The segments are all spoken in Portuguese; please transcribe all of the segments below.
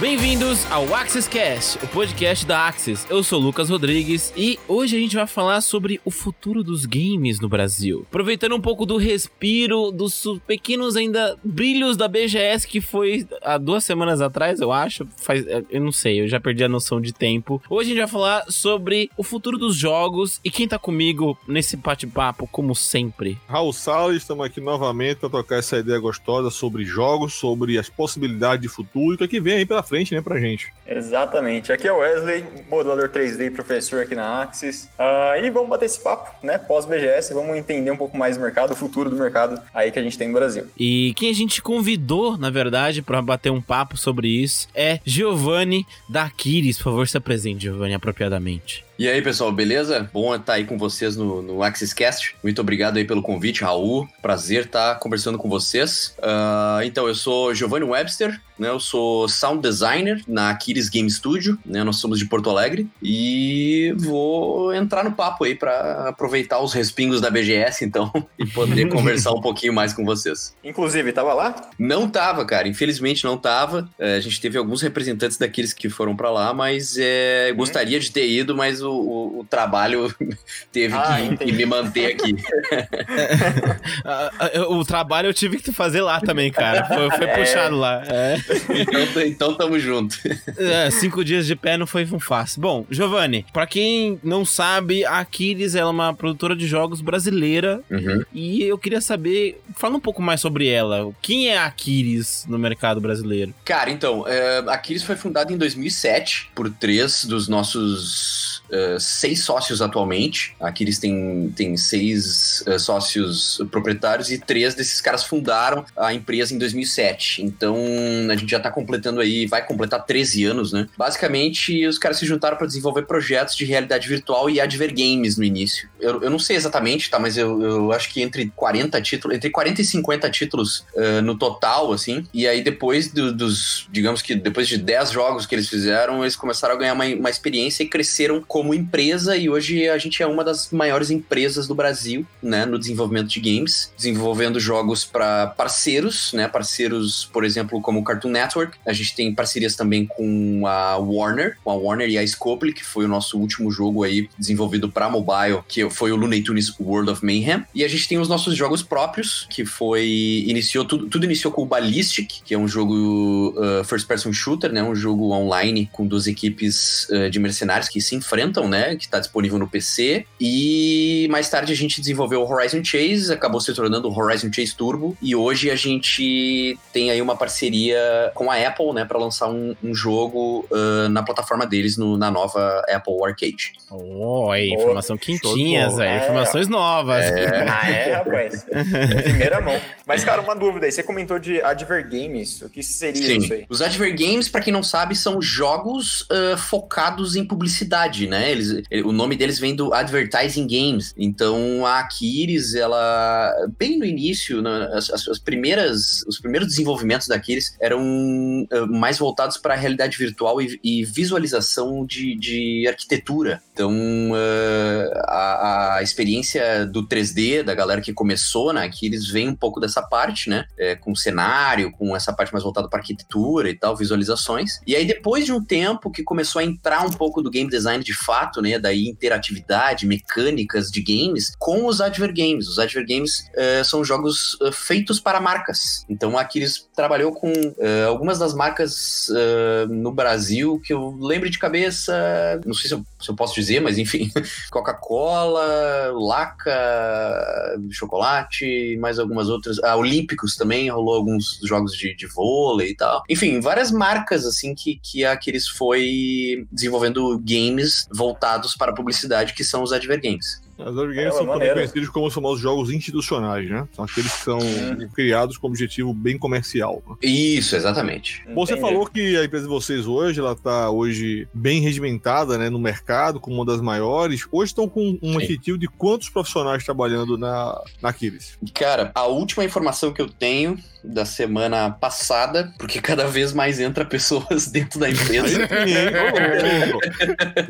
Bem-vindos ao Axis Cast, o podcast da Axis. Eu sou Lucas Rodrigues e hoje a gente vai falar sobre o futuro dos games no Brasil. Aproveitando um pouco do respiro, dos pequenos ainda brilhos da BGS que foi há duas semanas atrás, eu acho. Faz, eu não sei, eu já perdi a noção de tempo. Hoje a gente vai falar sobre o futuro dos jogos e quem tá comigo nesse bate-papo, como sempre. Raul Salles, estamos aqui novamente para tocar essa ideia gostosa sobre jogos, sobre as possibilidades de futuro e o que é vem aí pela frente, né, pra gente. Exatamente. Aqui é o Wesley, modelador 3D professor aqui na Axis. Uh, e vamos bater esse papo, né? Pós-BGS, vamos entender um pouco mais do mercado, o futuro do mercado aí que a gente tem no Brasil. E quem a gente convidou, na verdade, para bater um papo sobre isso é Giovanni da Aquiles. Por favor, se apresente, Giovanni, apropriadamente. E aí, pessoal, beleza? Bom estar aí com vocês no, no AxisCast. Muito obrigado aí pelo convite, Raul. Prazer estar conversando com vocês. Uh, então, eu sou Giovanni Webster, né? Eu sou sound designer na Aquiles Game Studio, né? Nós somos de Porto Alegre e vou entrar no papo aí para aproveitar os respingos da BGS, então, e poder conversar um pouquinho mais com vocês. Inclusive, tava lá? Não tava, cara. Infelizmente não tava. É, a gente teve alguns representantes daqueles que foram para lá, mas é, gostaria de ter ido, mas o, o, o trabalho teve ah, que, que, me manter aqui. o trabalho eu tive que fazer lá também, cara. Foi, foi é. puxado lá. É. Então, então tamo junto. É, cinco dias de pé não foi fácil. Bom, Giovanni, pra quem não sabe, a Aquiles é uma produtora de jogos brasileira. Uhum. E eu queria saber, fala um pouco mais sobre ela. Quem é a Aquiles no mercado brasileiro? Cara, então, é, a Aquiles foi fundada em 2007 por três dos nossos uh, seis sócios atualmente. A Aquiles tem, tem seis uh, sócios proprietários e três desses caras fundaram a empresa em 2007. Então, a gente já tá completando aí, vai completar 13 anos, né? Basicamente, os caras se juntaram para desenvolver projetos de realidade virtual e adver games no início. Eu, eu não sei exatamente, tá? Mas eu, eu acho que entre 40 títulos, entre 40 e 50 títulos uh, no total, assim. E aí, depois do, dos, digamos que depois de 10 jogos que eles fizeram, eles começaram a ganhar uma, uma experiência e cresceram como empresa. E hoje a gente é uma das maiores empresas do Brasil, né? No desenvolvimento de games, desenvolvendo jogos para parceiros, né? Parceiros, por exemplo, como o Cartoon Network. A gente tem parcerias também com a Warner, com a Warner e a Scopely, que foi o nosso último jogo aí desenvolvido para mobile, que foi o Looney Tunes World of Mayhem. E a gente tem os nossos jogos próprios, que foi iniciou tudo, tudo iniciou com o Ballistic, que é um jogo uh, first person shooter, né, um jogo online com duas equipes uh, de mercenários que se enfrentam, né, que está disponível no PC. E mais tarde a gente desenvolveu o Horizon Chase, acabou se tornando o Horizon Chase Turbo, e hoje a gente tem aí uma parceria com a Apple, né, para lançar um, um jogo uh, na plataforma deles no, na nova Apple Arcade. Oh, aí, informação oh, quentinhas, aí, é, informações novas. É. ah, é, rapaz. Primeira mão. Mas, cara, uma dúvida aí. Você comentou de Adver Games. O que seria Sim. isso aí? Os Adver Games, para quem não sabe, são jogos uh, focados em publicidade, né? Eles, o nome deles vem do Advertising Games. Então, a Aquiles, ela, bem no início, né, as, as, primeiras, os primeiros desenvolvimentos da Aquiles eram uh, mais voltados para a realidade virtual e, e visualização de, de, arquitetura. Então, uh, a, a, experiência do 3D, da galera que começou né, que eles vem um pouco dessa parte, né? É, com cenário, com essa parte mais voltada para arquitetura e tal, visualizações. E aí, depois de um tempo que começou a entrar um pouco do game design de fato, né? Daí interatividade, mecânicas de games, com os Adver Games. Os Adver Games uh, são jogos uh, feitos para marcas. Então, aqui eles trabalhou com uh, algumas das marcas no Brasil que eu lembro de cabeça, não sei se eu, se eu posso dizer, mas enfim, Coca-Cola, Laca, chocolate, mais algumas outras. Ah, Olímpicos também, rolou alguns jogos de, de vôlei e tal. Enfim, várias marcas assim que, que foi desenvolvendo games voltados para a publicidade, que são os Adver Games. As board games é, são também conhecidos como os famosos jogos institucionais, né? São aqueles que são hum. criados com objetivo bem comercial. Né? Isso, exatamente. Você Entendi. falou que a empresa de vocês hoje, ela tá hoje bem regimentada, né, no mercado, como uma das maiores. Hoje estão com um Sim. efetivo de quantos profissionais trabalhando na, na Aquiles? Cara, a última informação que eu tenho da semana passada, porque cada vez mais entra pessoas dentro da empresa.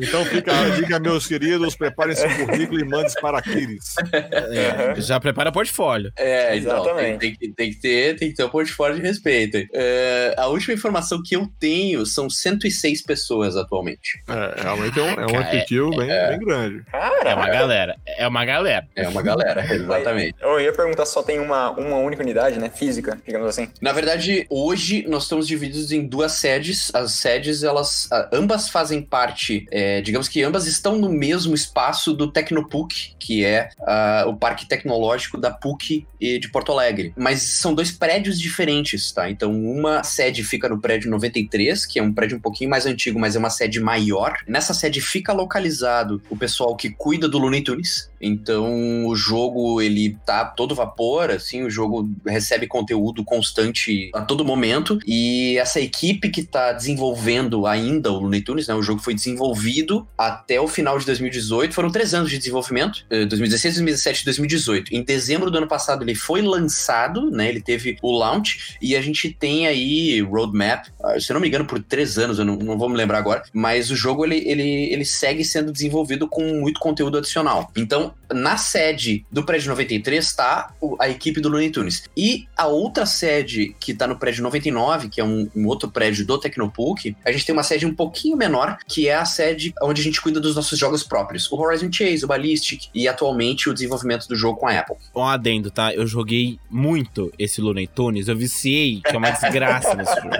então fica a dica, meus queridos, preparem seu currículo e demandas para Aquiles. É, já prepara portfólio. É, Exatamente. então, tem, tem que- tem que ter, tem que ter um portfólio de respeito. É, a última informação que eu tenho são 106 pessoas atualmente. É, realmente é um, é um Cara, efetivo bem, bem grande. É uma Cara, galera. É uma galera. É uma galera, exatamente. eu ia perguntar se só tem uma, uma única unidade, né? Física, digamos assim. Na verdade, hoje nós estamos divididos em duas sedes. As sedes, elas ambas fazem parte, é, digamos que ambas estão no mesmo espaço do Tecnopuc, que é ah, o parque tecnológico da PUC de Porto Alegre. Mas são dois prédios diferentes, tá? Então, uma sede fica no prédio 93, que é um prédio um pouquinho mais antigo, mas é uma sede maior. Nessa sede fica localizado o pessoal que cuida do Looney Tunes. Então, o jogo, ele tá todo vapor, assim, o jogo recebe conteúdo constante a todo momento. E essa equipe que tá desenvolvendo ainda o Looney Tunes, né? O jogo foi desenvolvido até o final de 2018. Foram três anos de desenvolvimento, eh, 2016, 2017 e 2018. Em dezembro do ano passado ele foi lançado, né? Ele teve o launch e a gente tem aí roadmap, ah, se eu não me engano, por três anos, eu não, não vou me lembrar agora, mas o jogo ele, ele, ele segue sendo desenvolvido com muito conteúdo adicional. Então, na sede do prédio 93 está a equipe do Looney Tunes. E a outra sede que está no prédio 99, que é um, um outro prédio do Tecnopuc, a gente tem uma sede um pouquinho menor, que é a sede onde a gente cuida dos nossos jogos próprios. O Horizon Chase, o Ballistic e atualmente o desenvolvimento do jogo com a Apple. Um adendo, tá? Eu joguei muito esse Looney Tunes. Eu viciei, que é uma desgraça nesse jogo,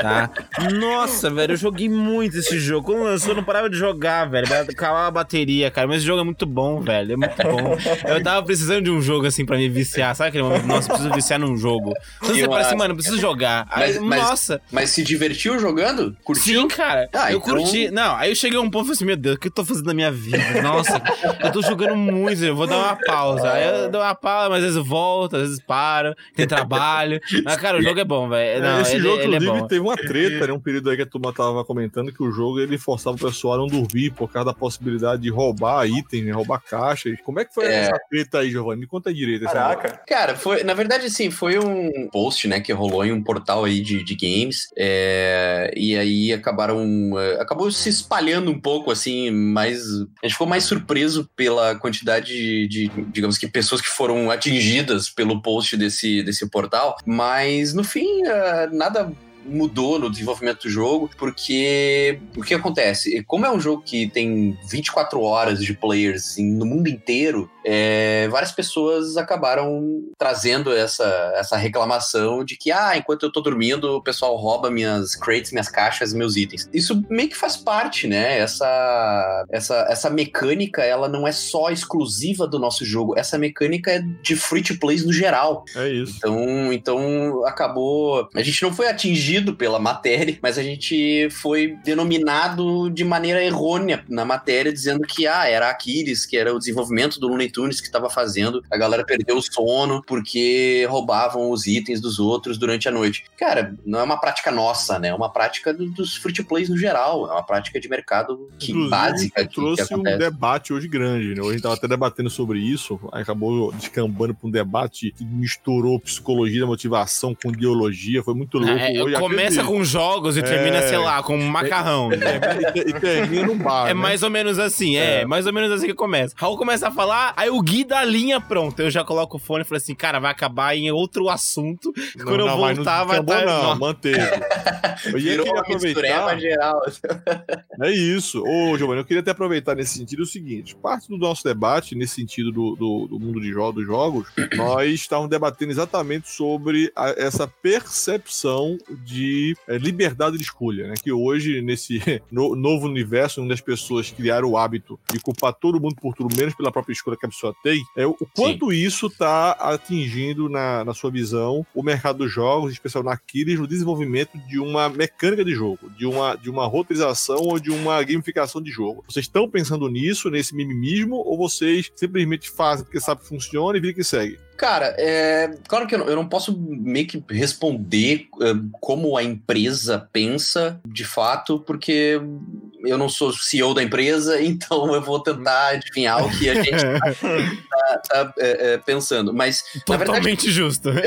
tá? Nossa, velho, eu joguei muito esse jogo. Quando lançou, eu não parava de jogar, velho. Acabava a bateria, cara. Mas esse jogo é muito bom, velho. É muito. Eu tava precisando de um jogo assim pra me viciar. Sabe aquele momento? Nossa, eu preciso viciar num jogo. Quando você fala assim, mano, eu preciso jogar. Aí, Mas- nossa. Mas se divertiu jogando? Curtiu? Sim, cara. Ah, eu então- curti. Não, aí eu cheguei a um ponto e falei assim: Meu Deus, o que eu tô fazendo na minha vida? Nossa, eu tô jogando muito, eu vou dar uma pausa. Aí eu dou uma pausa, mas às vezes volto, às vezes paro, tem trabalho. Mas, cara, o jogo é bom, velho. Esse ele, jogo, ele é bom. teve uma treta, né? Um período aí que a turma tava comentando que o jogo ele forçava o pessoal a não dormir por causa da possibilidade de roubar itens, né? Roubar caixas. Como é que foi É. essa treta aí, Giovanni? Me conta direito. Caraca. Cara, foi, na verdade, sim, foi um post, né, que rolou em um portal aí de, de games, é, e aí acabaram, é, acabou se espalhando um pouco, assim, mas a gente ficou mais surpreso pela quantidade de, de, digamos que, pessoas que foram atingidas pelo post desse, desse portal, mas no fim, é, nada mudou no desenvolvimento do jogo, porque o que acontece? Como é um jogo que tem 24 horas de players em- no mundo inteiro, é, várias pessoas acabaram trazendo essa, essa reclamação de que, ah, enquanto eu tô dormindo, o pessoal rouba minhas crates, minhas caixas, meus itens. Isso meio que faz parte, né? Essa, essa, essa mecânica, ela não é só exclusiva do nosso jogo, essa mecânica é de free to plays no geral. É isso. Então, então acabou. A gente não foi atingido pela matéria, mas a gente foi denominado de maneira errônea na matéria, dizendo que ah, era Aquiles, que era o desenvolvimento do Looney Tunes que estava fazendo. A galera perdeu o sono porque roubavam os itens dos outros durante a noite. Cara, não é uma prática nossa, né? É uma prática do- dos free to plays no geral. É uma prática de mercado que, Inclusive, básica que, que trouxe um acontece. debate hoje grande, né? Hoje a gente tava até debatendo sobre isso, aí acabou descambando pra um debate que misturou psicologia da motivação com ideologia, foi muito louco. É, hoje, começa com jogos e termina, É. sei lá, com um macarrão. E, te- e termina no bar. É né? mais ou menos assim, é, É. mais ou menos assim que começa. Raul começa a falar, aí o Gui dá a linha pronto. Eu já coloco o fone e falo assim, cara, vai acabar em outro assunto. Não, Quando eu não, mas voltar, não vai estar. Não, manteve. Eu ia Virou mistureba aproveitar. geral. É isso. Ô, Giovanni, eu queria até aproveitar nesse sentido o seguinte: parte do nosso debate, nesse sentido do, do, do mundo de jogos, dos jogos, nós estávamos debatendo exatamente sobre a- essa percepção de eh, liberdade de escolha, né? Que hoje, nesse no- novo universo, onde as pessoas criaram o hábito de culpar todo mundo por tudo, menos pela própria escolha que a pessoa tem, é o quanto isso está atingindo, na, na sua visão, o mercado dos jogos, em especial na Aquiles, no desenvolvimento de uma mecânica de jogo, de uma, de uma roteirização ou de uma gamificação de jogo. Vocês estão pensando nisso, nesse mimimismo, ou vocês simplesmente fazem porque sabe que funciona e vida que segue? Cara, é, claro que eu não, eu não posso meio que responder eh, como a empresa pensa de fato, porque eu não sou CEO da empresa, então eu vou tentar adivinhar o que a gente tá, é, é, pensando. Mas, Totalmente na verdade, justo.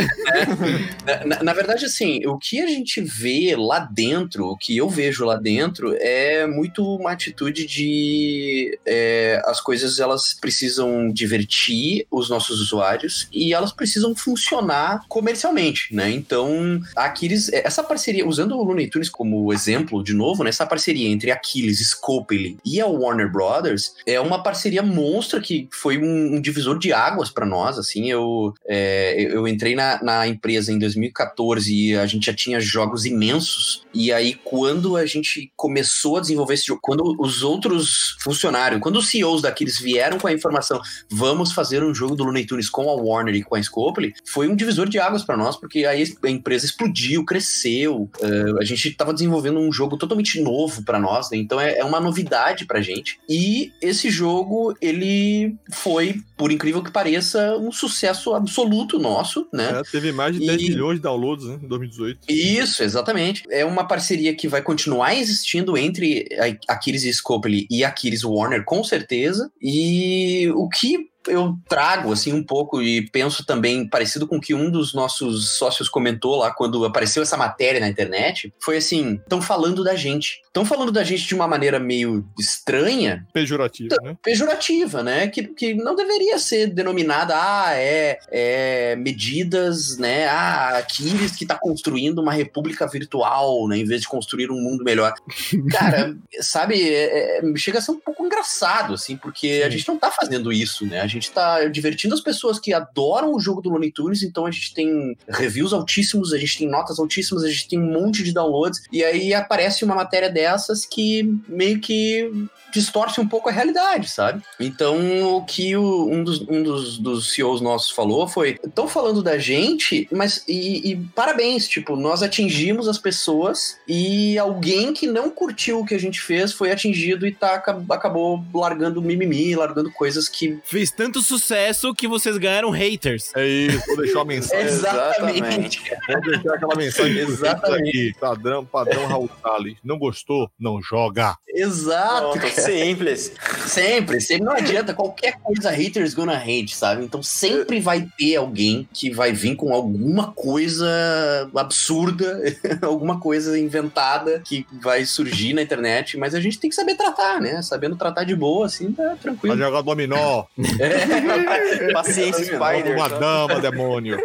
É, na, na, verdade, assim, o que a gente vê lá dentro, o que eu vejo lá dentro, é muito uma atitude de é, as coisas elas precisam divertir os nossos usuários e elas precisam funcionar comercialmente, né? Então, a Aquiles, essa parceria, usando o Looney Tunes como exemplo, de novo, né? Essa parceria entre Aquiles, Scopely e a Warner Brothers é uma parceria monstra que foi um, um divisor de águas para nós, assim, eu, é, eu entrei na, na empresa em 2014 e a gente já tinha jogos imensos, e aí quando a gente começou a desenvolver esse jogo, quando os outros funcionários, quando os CEOs daqueles vieram com a informação, vamos fazer um jogo do Looney Tunes com a Warner e com a Scopely, foi um divisor de águas para nós, porque aí a empresa explodiu, cresceu, uh, a gente estava desenvolvendo um jogo totalmente novo para nós, né? então é, é uma novidade pra gente, e esse jogo, ele foi, por incrível que pareça, um sucesso absoluto nosso, né? É, teve mais de 10 e... milhões de downloads né, em 2018. Isso, exatamente. É uma parceria que vai continuar existindo entre a Aquiles Scopely e a Aquiles Warner, com certeza. E o que eu trago assim um pouco e penso também parecido com o que um dos nossos sócios comentou lá quando apareceu essa matéria na internet, foi assim, estão falando da gente. Estão falando da gente de uma maneira meio estranha. Pejorativa, né? Pejorativa, né? Que, que não deveria ser denominada, ah, é, é medidas, né? Ah, Aquiles que está construindo uma república virtual, né? Em vez de construir um mundo melhor. Cara, sabe, é, é, chega a ser um pouco engraçado, assim, porque Sim. a gente não está fazendo isso, né? Gente está divertindo as pessoas que adoram o jogo do Looney Tunes, então a gente tem reviews altíssimos, a gente tem notas altíssimas, a gente tem um monte de downloads, e aí aparece uma matéria dessas que meio que distorce um pouco a realidade, sabe? Então, o que o, um, dos, um dos, dos CEOs nossos falou foi: estão falando da gente, mas e, e, parabéns, tipo, nós atingimos as pessoas e alguém que não curtiu o que a gente fez foi atingido e tá, acabou largando mimimi, largando coisas que. Fez tanto sucesso que vocês ganharam haters. É isso, vou deixar uma mensagem. Exatamente. Vou deixar aquela mensagem Exatamente. Aqui, padrão, padrão Raul Salles. Não gostou? Não joga. Exato. Pronto, simples. Sempre, sempre. Não adianta. Qualquer coisa, haters gonna hate, sabe? Então sempre vai ter alguém que vai vir com alguma coisa absurda, alguma coisa inventada que vai surgir na internet, mas a gente tem que saber tratar, né? Sabendo tratar de boa, assim, tá tranquilo. Vai jogar dominó. É. Paciência, Spider. Uma dama, demônio.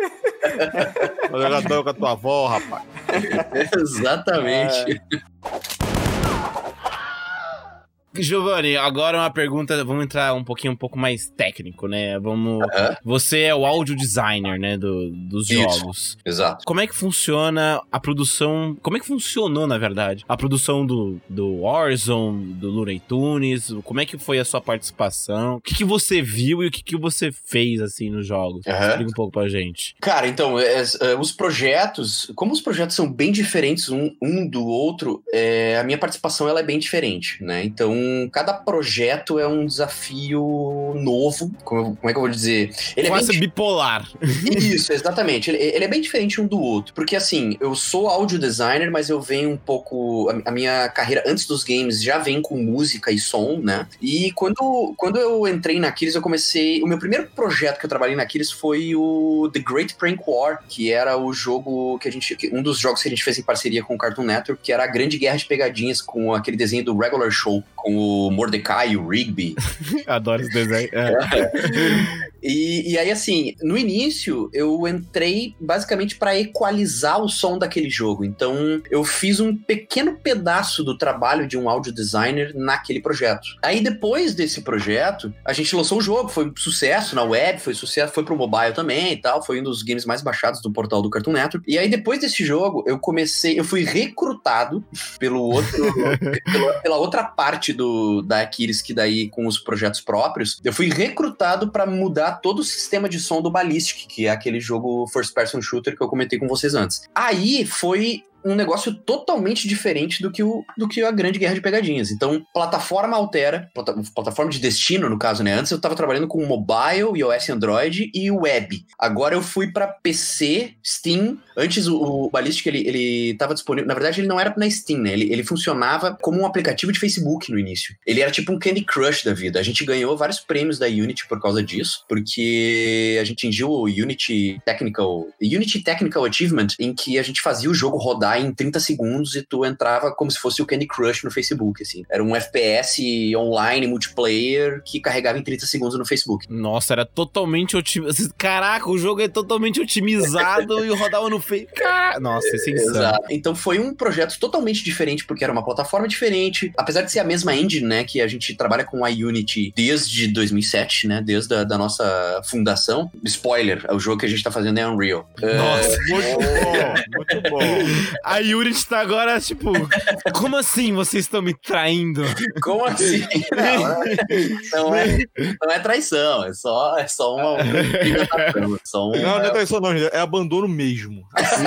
Vai jogar dama com a tua avó, rapaz. Exatamente. É. Giovanni, agora uma pergunta, vamos entrar um pouquinho um pouco mais técnico, né? Vamos. Você é o audio designer, né, do, dos Isso. jogos. Exato. Como é que funciona a produção? Como é que funcionou, na verdade, a produção do, do Warzone, do Looney Tunes? Como é que foi a sua participação? O que, que você viu e o que, que você fez assim nos jogos? Uhum. Explica um pouco pra gente. Cara, então, é, é, os projetos, como os projetos são bem diferentes um, um do outro, é, a minha participação ela é bem diferente, né? Então cada projeto é um desafio novo. Como, como é que eu vou dizer? Ele Quase é bem... bipolar. Isso, exatamente. Ele, ele, é bem diferente um do outro. Porque assim, eu sou audio designer, mas eu venho um pouco. A, a, minha carreira antes dos games já vem com música e som, né? E quando, quando eu entrei na Aquiles, eu comecei. O meu primeiro projeto que eu trabalhei na Aquiles foi o The Great Prank War, que era o jogo que a gente. Um dos jogos que a gente fez em parceria com o Cartoon Network, que era a grande guerra de pegadinhas com aquele desenho do Regular Show, com o Mordecai, o Rigby. Adoro esse desenho. É. E, e aí, assim, no início eu entrei basicamente para equalizar o som daquele jogo. Então, eu fiz um pequeno pedaço do trabalho de um audio designer naquele projeto. Aí, depois desse projeto, a gente lançou o jogo, foi um sucesso na web, foi sucesso, foi pro mobile também e tal. Foi um dos games mais baixados do portal do Cartoon Network. E aí, depois desse jogo, eu comecei, eu fui recrutado pelo outro, pela outra parte do, da Aquiles, que daí com os projetos próprios, eu fui recrutado para mudar todo o sistema de som do Ballistic, que é aquele jogo first person shooter que eu comentei com vocês antes. Aí foi um negócio totalmente diferente do que, o, do que a grande guerra de pegadinhas. Então, plataforma altera, plata, plataforma de destino, no caso, né? Antes eu tava trabalhando com mobile, iOS Android e web. Agora eu fui para PC, Steam. Antes o, o Ballistic, ele, ele tava disponível. Na verdade, ele não era na Steam, né? Ele, ele funcionava como um aplicativo de Facebook no início. Ele era tipo um Candy Crush da vida. A gente ganhou vários prêmios da Unity por causa disso, porque a gente atingiu o Unity Technical, Unity Technical Achievement, em que a gente fazia o jogo rodar em 30 segundos e tu entrava como se fosse o Candy Crush no Facebook, assim. Era um FPS online, multiplayer, que carregava em 30 segundos no Facebook. Nossa, era totalmente otimizado. Caraca, o jogo é totalmente otimizado e rodava no Facebook. Nossa, isso é insano. Exato. Então foi um projeto totalmente diferente, porque era uma plataforma diferente. Apesar de ser a mesma engine, né, que a gente trabalha com a Unity desde 2007, né, desde a da nossa fundação. Spoiler, o jogo que a gente tá fazendo é Unreal. Nossa, é... muito bom, muito bom. A Unity tá agora, tipo, como assim vocês estão me traindo? Como assim? Não, não, é, não é traição, é só, é só uma. só uma... Não, não é traição, não, é abandono mesmo. Assim,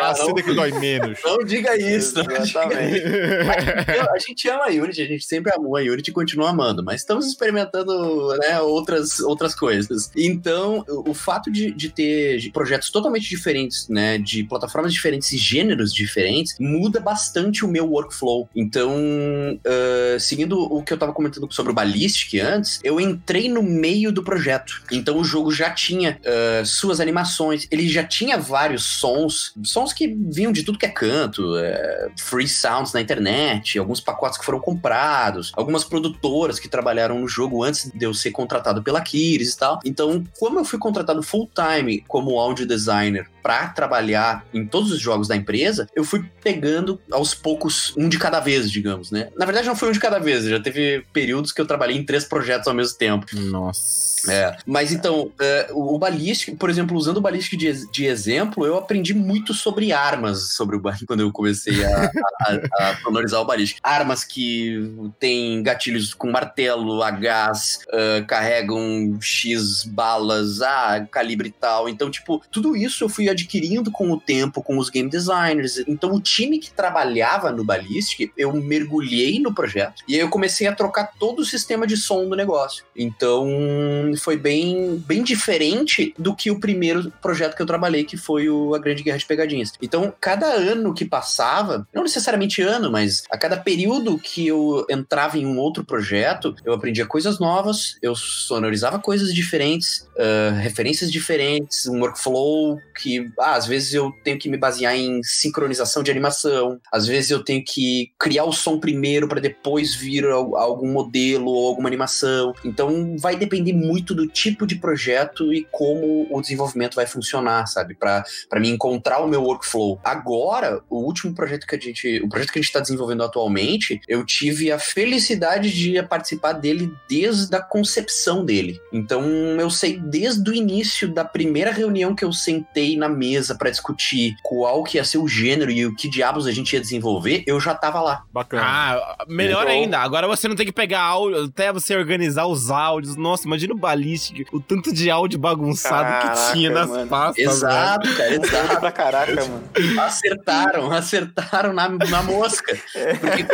assim que dói menos. Não diga isso. Exatamente. a gente ama a Unity, a gente sempre amou a Unity e continua amando, mas estamos experimentando né, outras, outras coisas. Então, o fato de, de ter projetos totalmente diferentes, né, de plataformas diferentes e gêneros diferentes, muda bastante o meu workflow. Então, uh, seguindo o que eu tava comentando sobre o Ballistic antes, eu entrei no meio do projeto. Então, o jogo já tinha uh, suas animações, ele já tinha vários sons, sons que vinham de tudo que é canto, uh, free sounds na internet, alguns pacotes que foram comprados, algumas produtoras que trabalharam no jogo antes de eu ser contratado pela Kiris e tal. Então, como eu fui contratado full time como audio designer para trabalhar em todos os jogos da empresa, eu fui pegando aos poucos um de cada vez, digamos, né? Na verdade, não foi um de cada vez, já teve períodos que eu trabalhei em três projetos ao mesmo tempo. Nossa. É. Mas então, é, o Ballistic, por exemplo, usando o Ballistic de, de, exemplo, eu aprendi muito sobre armas sobre o quando eu comecei a, a, a sonorizar o Ballistic. Armas que têm gatilhos com martelo, a gás, uh, carregam X balas, ah, calibre e tal. Então, tipo, tudo isso eu fui adquirindo com o tempo, com os game designers. Então, o time que trabalhava no Ballistic, eu mergulhei no projeto e aí eu comecei a trocar todo o sistema de som do negócio. Então, foi bem, bem diferente do que o primeiro projeto que eu trabalhei, que foi o A Grande Guerra de Pegadinhas. Então, cada ano que passava, não necessariamente ano, mas a cada período que eu entrava em um outro projeto, eu aprendia coisas novas, eu sonorizava coisas diferentes, uh, referências diferentes, um workflow que ah, às vezes eu tenho que me basear em sincronização de animação, às vezes eu tenho que criar o som primeiro para depois vir algum modelo ou alguma animação. Então, vai depender muito do tipo de projeto e como o desenvolvimento vai funcionar, sabe? Para mim encontrar o meu workflow. Agora, o último projeto que a gente, o projeto que a gente está desenvolvendo atualmente, eu tive a felicidade de participar dele desde a concepção dele. Então, eu sei desde o início da primeira reunião que eu sentei na mesa para discutir qual que ia ser o gênero e o que diabos a gente ia desenvolver, eu já tava lá. Bacana. Ah, melhor então... ainda. Agora você não tem que pegar áudio, até você organizar os áudios. Nossa, imagina o balística, o tanto de áudio bagunçado caraca, que tinha nas mano. pastas. Exato, cara, exato. pra caraca, mano. Acertaram, acertaram na, na mosca. É. Porque,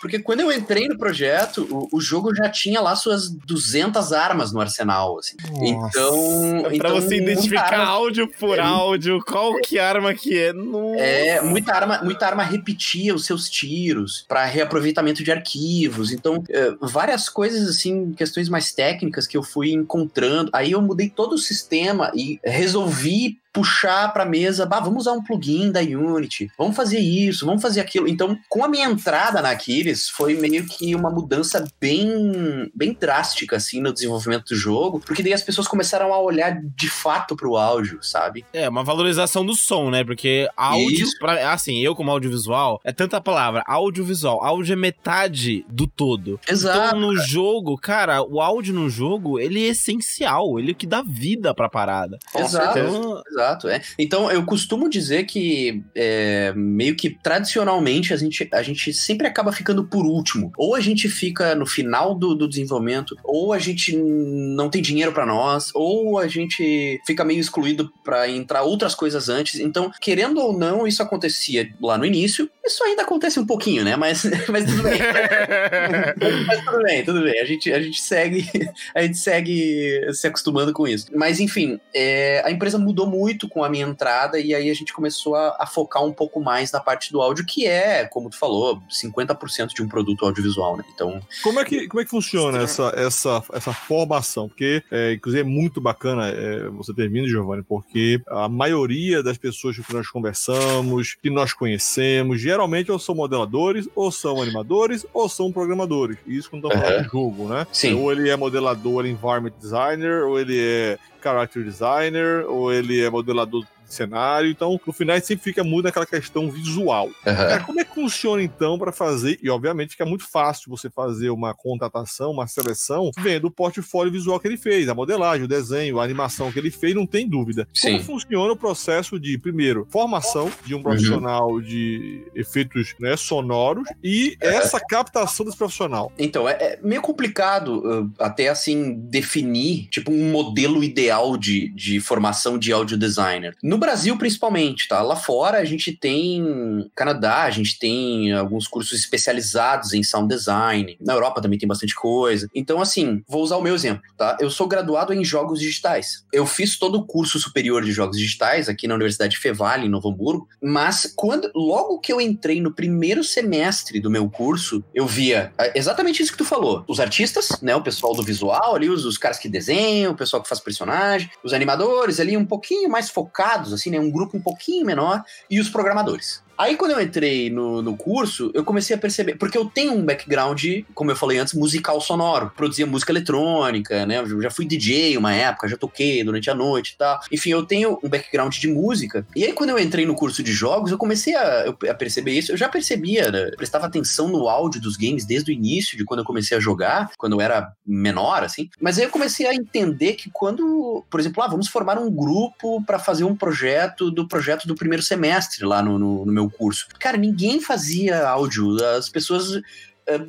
porque, quando eu entrei no projeto, o, o, jogo já tinha lá suas 200 armas no arsenal, assim. Então, é pra então, você identificar áudio por é, áudio, qual que arma que é. Nossa. É, muita arma, muita arma repetia os seus tiros para reaproveitamento de arquivos. Então, é, várias coisas assim, questões mais técnicas que eu fui fui encontrando. Aí eu mudei todo o sistema e resolvi puxar para a mesa, bah, vamos usar um plugin da Unity, vamos fazer isso, vamos fazer aquilo. Então, com a minha entrada na Aquiles, foi meio que uma mudança bem, bem drástica, assim, no desenvolvimento do jogo, porque daí as pessoas começaram a olhar de fato pro áudio, sabe? É, uma valorização do som, né? Porque áudio, pra, assim, eu como audiovisual, é tanta palavra, audiovisual, áudio é metade do todo. Exato. Então, no jogo, cara, o áudio no jogo, ele é essencial, ele é o que dá vida pra parada. Exato. Então, Exato, é. Então eu costumo dizer que é, meio que tradicionalmente a gente, a gente sempre acaba ficando por último. Ou a gente fica no final do, do desenvolvimento, ou a gente não tem dinheiro para nós, ou a gente fica meio excluído para entrar outras coisas antes. Então, querendo ou não, isso acontecia lá no início. Isso ainda acontece um pouquinho, né? Mas, mas tudo bem. mas tudo bem, tudo bem. A gente, a gente segue, a gente segue se acostumando com isso. Mas enfim, é, a empresa mudou muito com a minha entrada e aí a gente começou a, a, focar um pouco mais na parte do áudio, que é, como tu falou, 50% de um produto audiovisual, né? Então. Como é que, como é que funciona essa, essa, essa formação? Porque, é, inclusive, é muito bacana é, você ter vindo, Giovanni, porque a maioria das pessoas que nós conversamos, que nós conhecemos, geralmente ou são modeladores, ou são animadores, ou são programadores. Isso quando estamos uhum. falando de jogo, né? Sim. Ou ele é modelador environment designer, ou ele é character designer, ou ele é modelador cenário. Então, no final, sempre fica muito naquela questão visual. Uhum. Cara, como é que funciona então para fazer? E obviamente fica muito fácil você fazer uma contratação, uma seleção, vendo o portfólio visual que ele fez, a modelagem, o desenho, a animação que ele fez, não tem dúvida. Sim. Como funciona o processo de, primeiro, formação de um profissional uhum. de efeitos né, sonoros e uhum. essa captação desse profissional? Então, é, é meio complicado uh, até assim definir tipo um modelo ideal de, de formação de audio designer. No Brasil, principalmente, tá? Lá fora a gente tem Canadá, a gente tem alguns cursos especializados em sound design. Na Europa também tem bastante coisa. Então, assim, vou usar o meu exemplo, tá? Eu sou graduado em jogos digitais. Eu fiz todo o curso superior de jogos digitais aqui na Universidade Fevale, em Novo Hamburgo, mas quando logo que eu entrei no primeiro semestre do meu curso, eu via é, exatamente isso que tu falou. Os artistas, né, o pessoal do visual ali, os, os caras que desenham, o pessoal que faz personagem, os animadores ali um pouquinho mais focados assim, né? Um grupo um pouquinho menor, e os programadores. Aí, quando eu entrei no, no curso, eu comecei a perceber, porque eu tenho um background, como eu falei antes, musical sonoro. Produzia música eletrônica, né? Eu já fui DJ uma época, já toquei durante a noite e tal. Enfim, eu tenho um background de música. E aí, quando eu entrei no curso de jogos, eu comecei a, a perceber isso. Eu já percebia, né? prestava atenção no áudio dos games desde o início, de quando eu comecei a jogar, quando eu era menor, assim. Mas aí eu comecei a entender que quando, por exemplo, ah, vamos formar um grupo para fazer um projeto do projeto do primeiro semestre lá no, no, no meu curso. Cara, ninguém fazia áudio. As pessoas uh,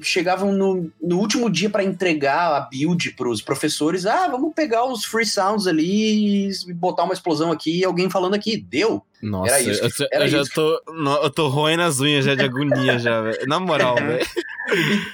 chegavam no, no último dia para entregar a build para os professores. Ah, vamos pegar os free sounds ali e botar uma explosão aqui e alguém falando aqui. Deu. Nossa, era isso. Eu, era eu já isso. tô. Eu tô roendo as unhas já de agonia, já, velho. Na moral, velho.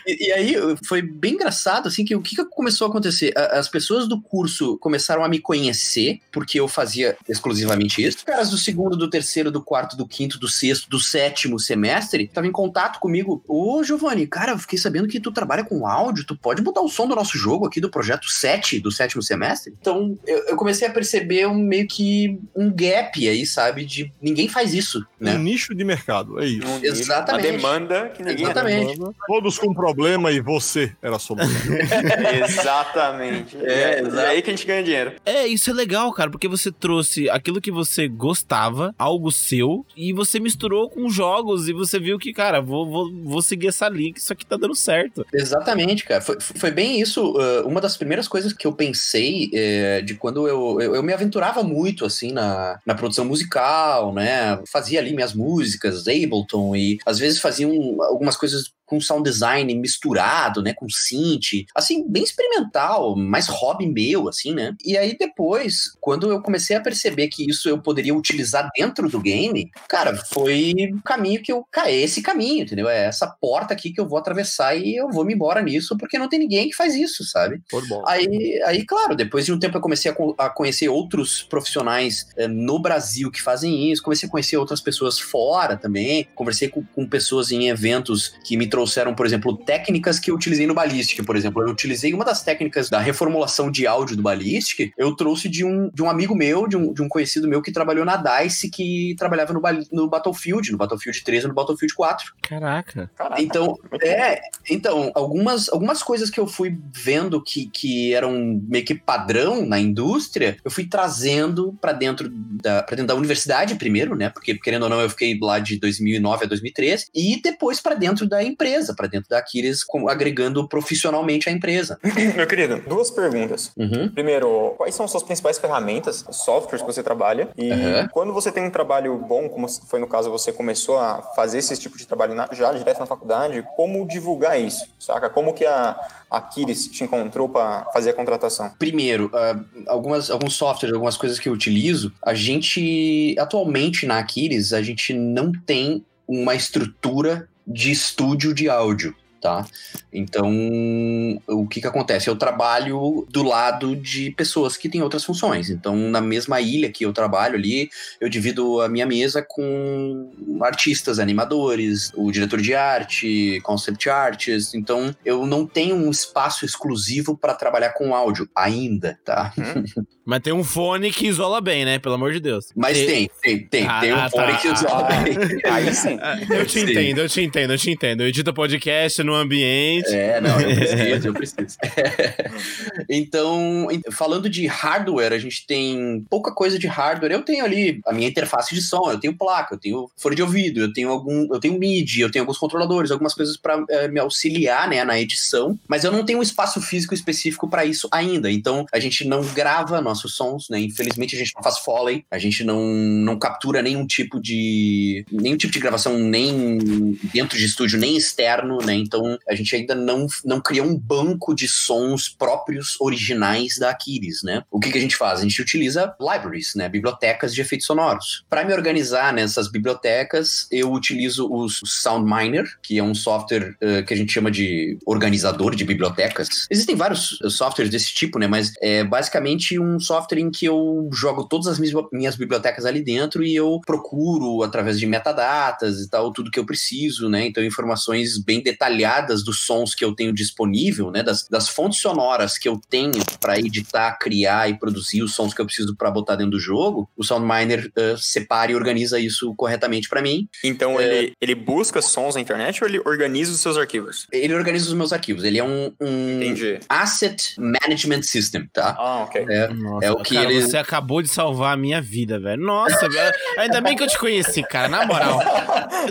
E, e, aí foi bem engraçado, assim, que o que, que começou a acontecer? As pessoas do curso começaram a me conhecer, porque eu fazia exclusivamente isso. Os caras do segundo, do terceiro, do quarto, do quinto, do sexto, do sétimo semestre estavam em contato comigo. Ô, Giovanni, cara, eu fiquei sabendo que tu trabalha com áudio, tu pode botar o som do nosso jogo aqui do projeto 7 do sétimo semestre? Então, eu, eu comecei a perceber um, meio que um gap aí, sabe? De ninguém faz isso, né? Um nicho de mercado, é isso. Um Exatamente. Uma demanda que ninguém Exatamente. Todos com problema e você era a solução. Exatamente. É, é, é aí que a gente ganha dinheiro. É, isso é legal, cara, porque você trouxe aquilo que você gostava, algo seu, e você misturou com jogos e você viu que, cara, vou, vou, vou seguir essa linha, que isso aqui tá dando certo. Exatamente, cara. Foi, foi bem isso. Uh, uma das primeiras coisas que eu pensei é, de quando eu, eu, eu, me aventurava muito, assim, na, na produção musical né? Fazia ali minhas músicas, Ableton, e às vezes fazia um, algumas coisas com sound design misturado, né, com synth, assim, bem experimental, mais hobby meu, assim, né? E aí depois, quando eu comecei a perceber que isso eu poderia utilizar dentro do game, cara, foi o caminho que eu, cara, é esse caminho, entendeu? É essa porta aqui que eu vou atravessar e eu vou me embora nisso, porque não tem ninguém que faz isso, sabe? Aí, aí, claro, depois de um tempo eu comecei a, a conhecer outros profissionais eh, no Brasil que fazem isso, comecei a conhecer outras pessoas fora também, conversei com, com pessoas em eventos que me trouxeram, por exemplo, técnicas que eu utilizei no Ballistic, por exemplo. Eu utilizei uma das técnicas da reformulação de áudio do Ballistic, eu trouxe de um, de um amigo meu, de um, de um conhecido meu que trabalhou na DICE, que trabalhava no, no Battlefield, no Battlefield 3 e no Battlefield 4. Caraca. Caraca. Então, é, então algumas, algumas coisas que eu fui vendo que, que eram meio que padrão na indústria, eu fui trazendo para dentro da, pra dentro da universidade primeiro, né? Porque, querendo ou não, eu fiquei lá de 2009 a 2013, e depois para dentro da empresa empresa, para dentro da Aquiles, agregando profissionalmente a empresa. Meu querido, duas perguntas. Uhum. Primeiro, quais são suas principais ferramentas, softwares que você trabalha? E Uhum. quando você tem um trabalho bom, como foi no caso você começou a fazer esse tipo de trabalho na- já direto na faculdade, como divulgar isso, saca? Como que a Aquiles te encontrou para fazer a contratação? Primeiro, ah, algumas, alguns softwares, algumas coisas que eu utilizo, a gente, atualmente na Aquiles, a gente não tem uma estrutura de estúdio de áudio, tá? Então, o que que acontece? Eu trabalho do lado de pessoas que têm outras funções. Então, na mesma ilha que eu trabalho ali, eu divido a minha mesa com artistas, animadores, o diretor de arte, concept artists. Então, eu não tenho um espaço exclusivo para trabalhar com áudio ainda, tá? Mas tem um fone que isola bem, né? Pelo amor de Deus. Mas tem, tem, tem. Ah, tem um ah, fone tá. que usa bem. Aí sim. Ah, Eu te Sim. entendo, eu te entendo, eu te entendo. Eu edito podcast no ambiente. É, não, eu preciso, eu preciso. então, falando de hardware, a gente tem pouca coisa de hardware. Eu tenho ali a minha interface de som, eu tenho placa, eu tenho fone de ouvido, eu tenho algum, eu tenho MIDI, eu tenho alguns controladores, algumas coisas para me auxiliar, né, na edição, mas eu não tenho um espaço físico específico para isso ainda. Então, a gente não grava nossos sons, né? Infelizmente a gente não faz foley, a gente não, não captura nenhum tipo de nenhum tipo de gravação nem dentro de estúdio, nem externo, né? Então, a gente ainda não, não criou um banco de sons próprios originais da Aquiles, né? O que, que a gente faz? A gente utiliza libraries, né? Bibliotecas de efeitos sonoros. Para me organizar nessas bibliotecas, eu utilizo o SoundMiner, que é um software eh, que a gente chama de organizador de bibliotecas. Existem vários softwares desse tipo, né? Mas é basicamente um software em que eu jogo todas as minhas bibliotecas ali dentro e eu procuro através de metadatas e tal tudo que eu preciso, né? Então informações bem detalhadas dos sons que eu tenho disponível, né? Das, das fontes sonoras que eu tenho para editar, criar e produzir os sons que eu preciso para botar dentro do jogo. O SoundMiner eh, separa e organiza isso corretamente para mim. Então ele, ele busca sons na internet ou ele organiza os seus arquivos? Ele organiza os meus arquivos. Ele é um, um Entendi. asset management system, tá? Ah, ok. É, Nossa, É o que cara, ele- você acabou de salvar a minha vida, velho. Nossa, velho. Ainda bem que eu te conheci, cara, na moral.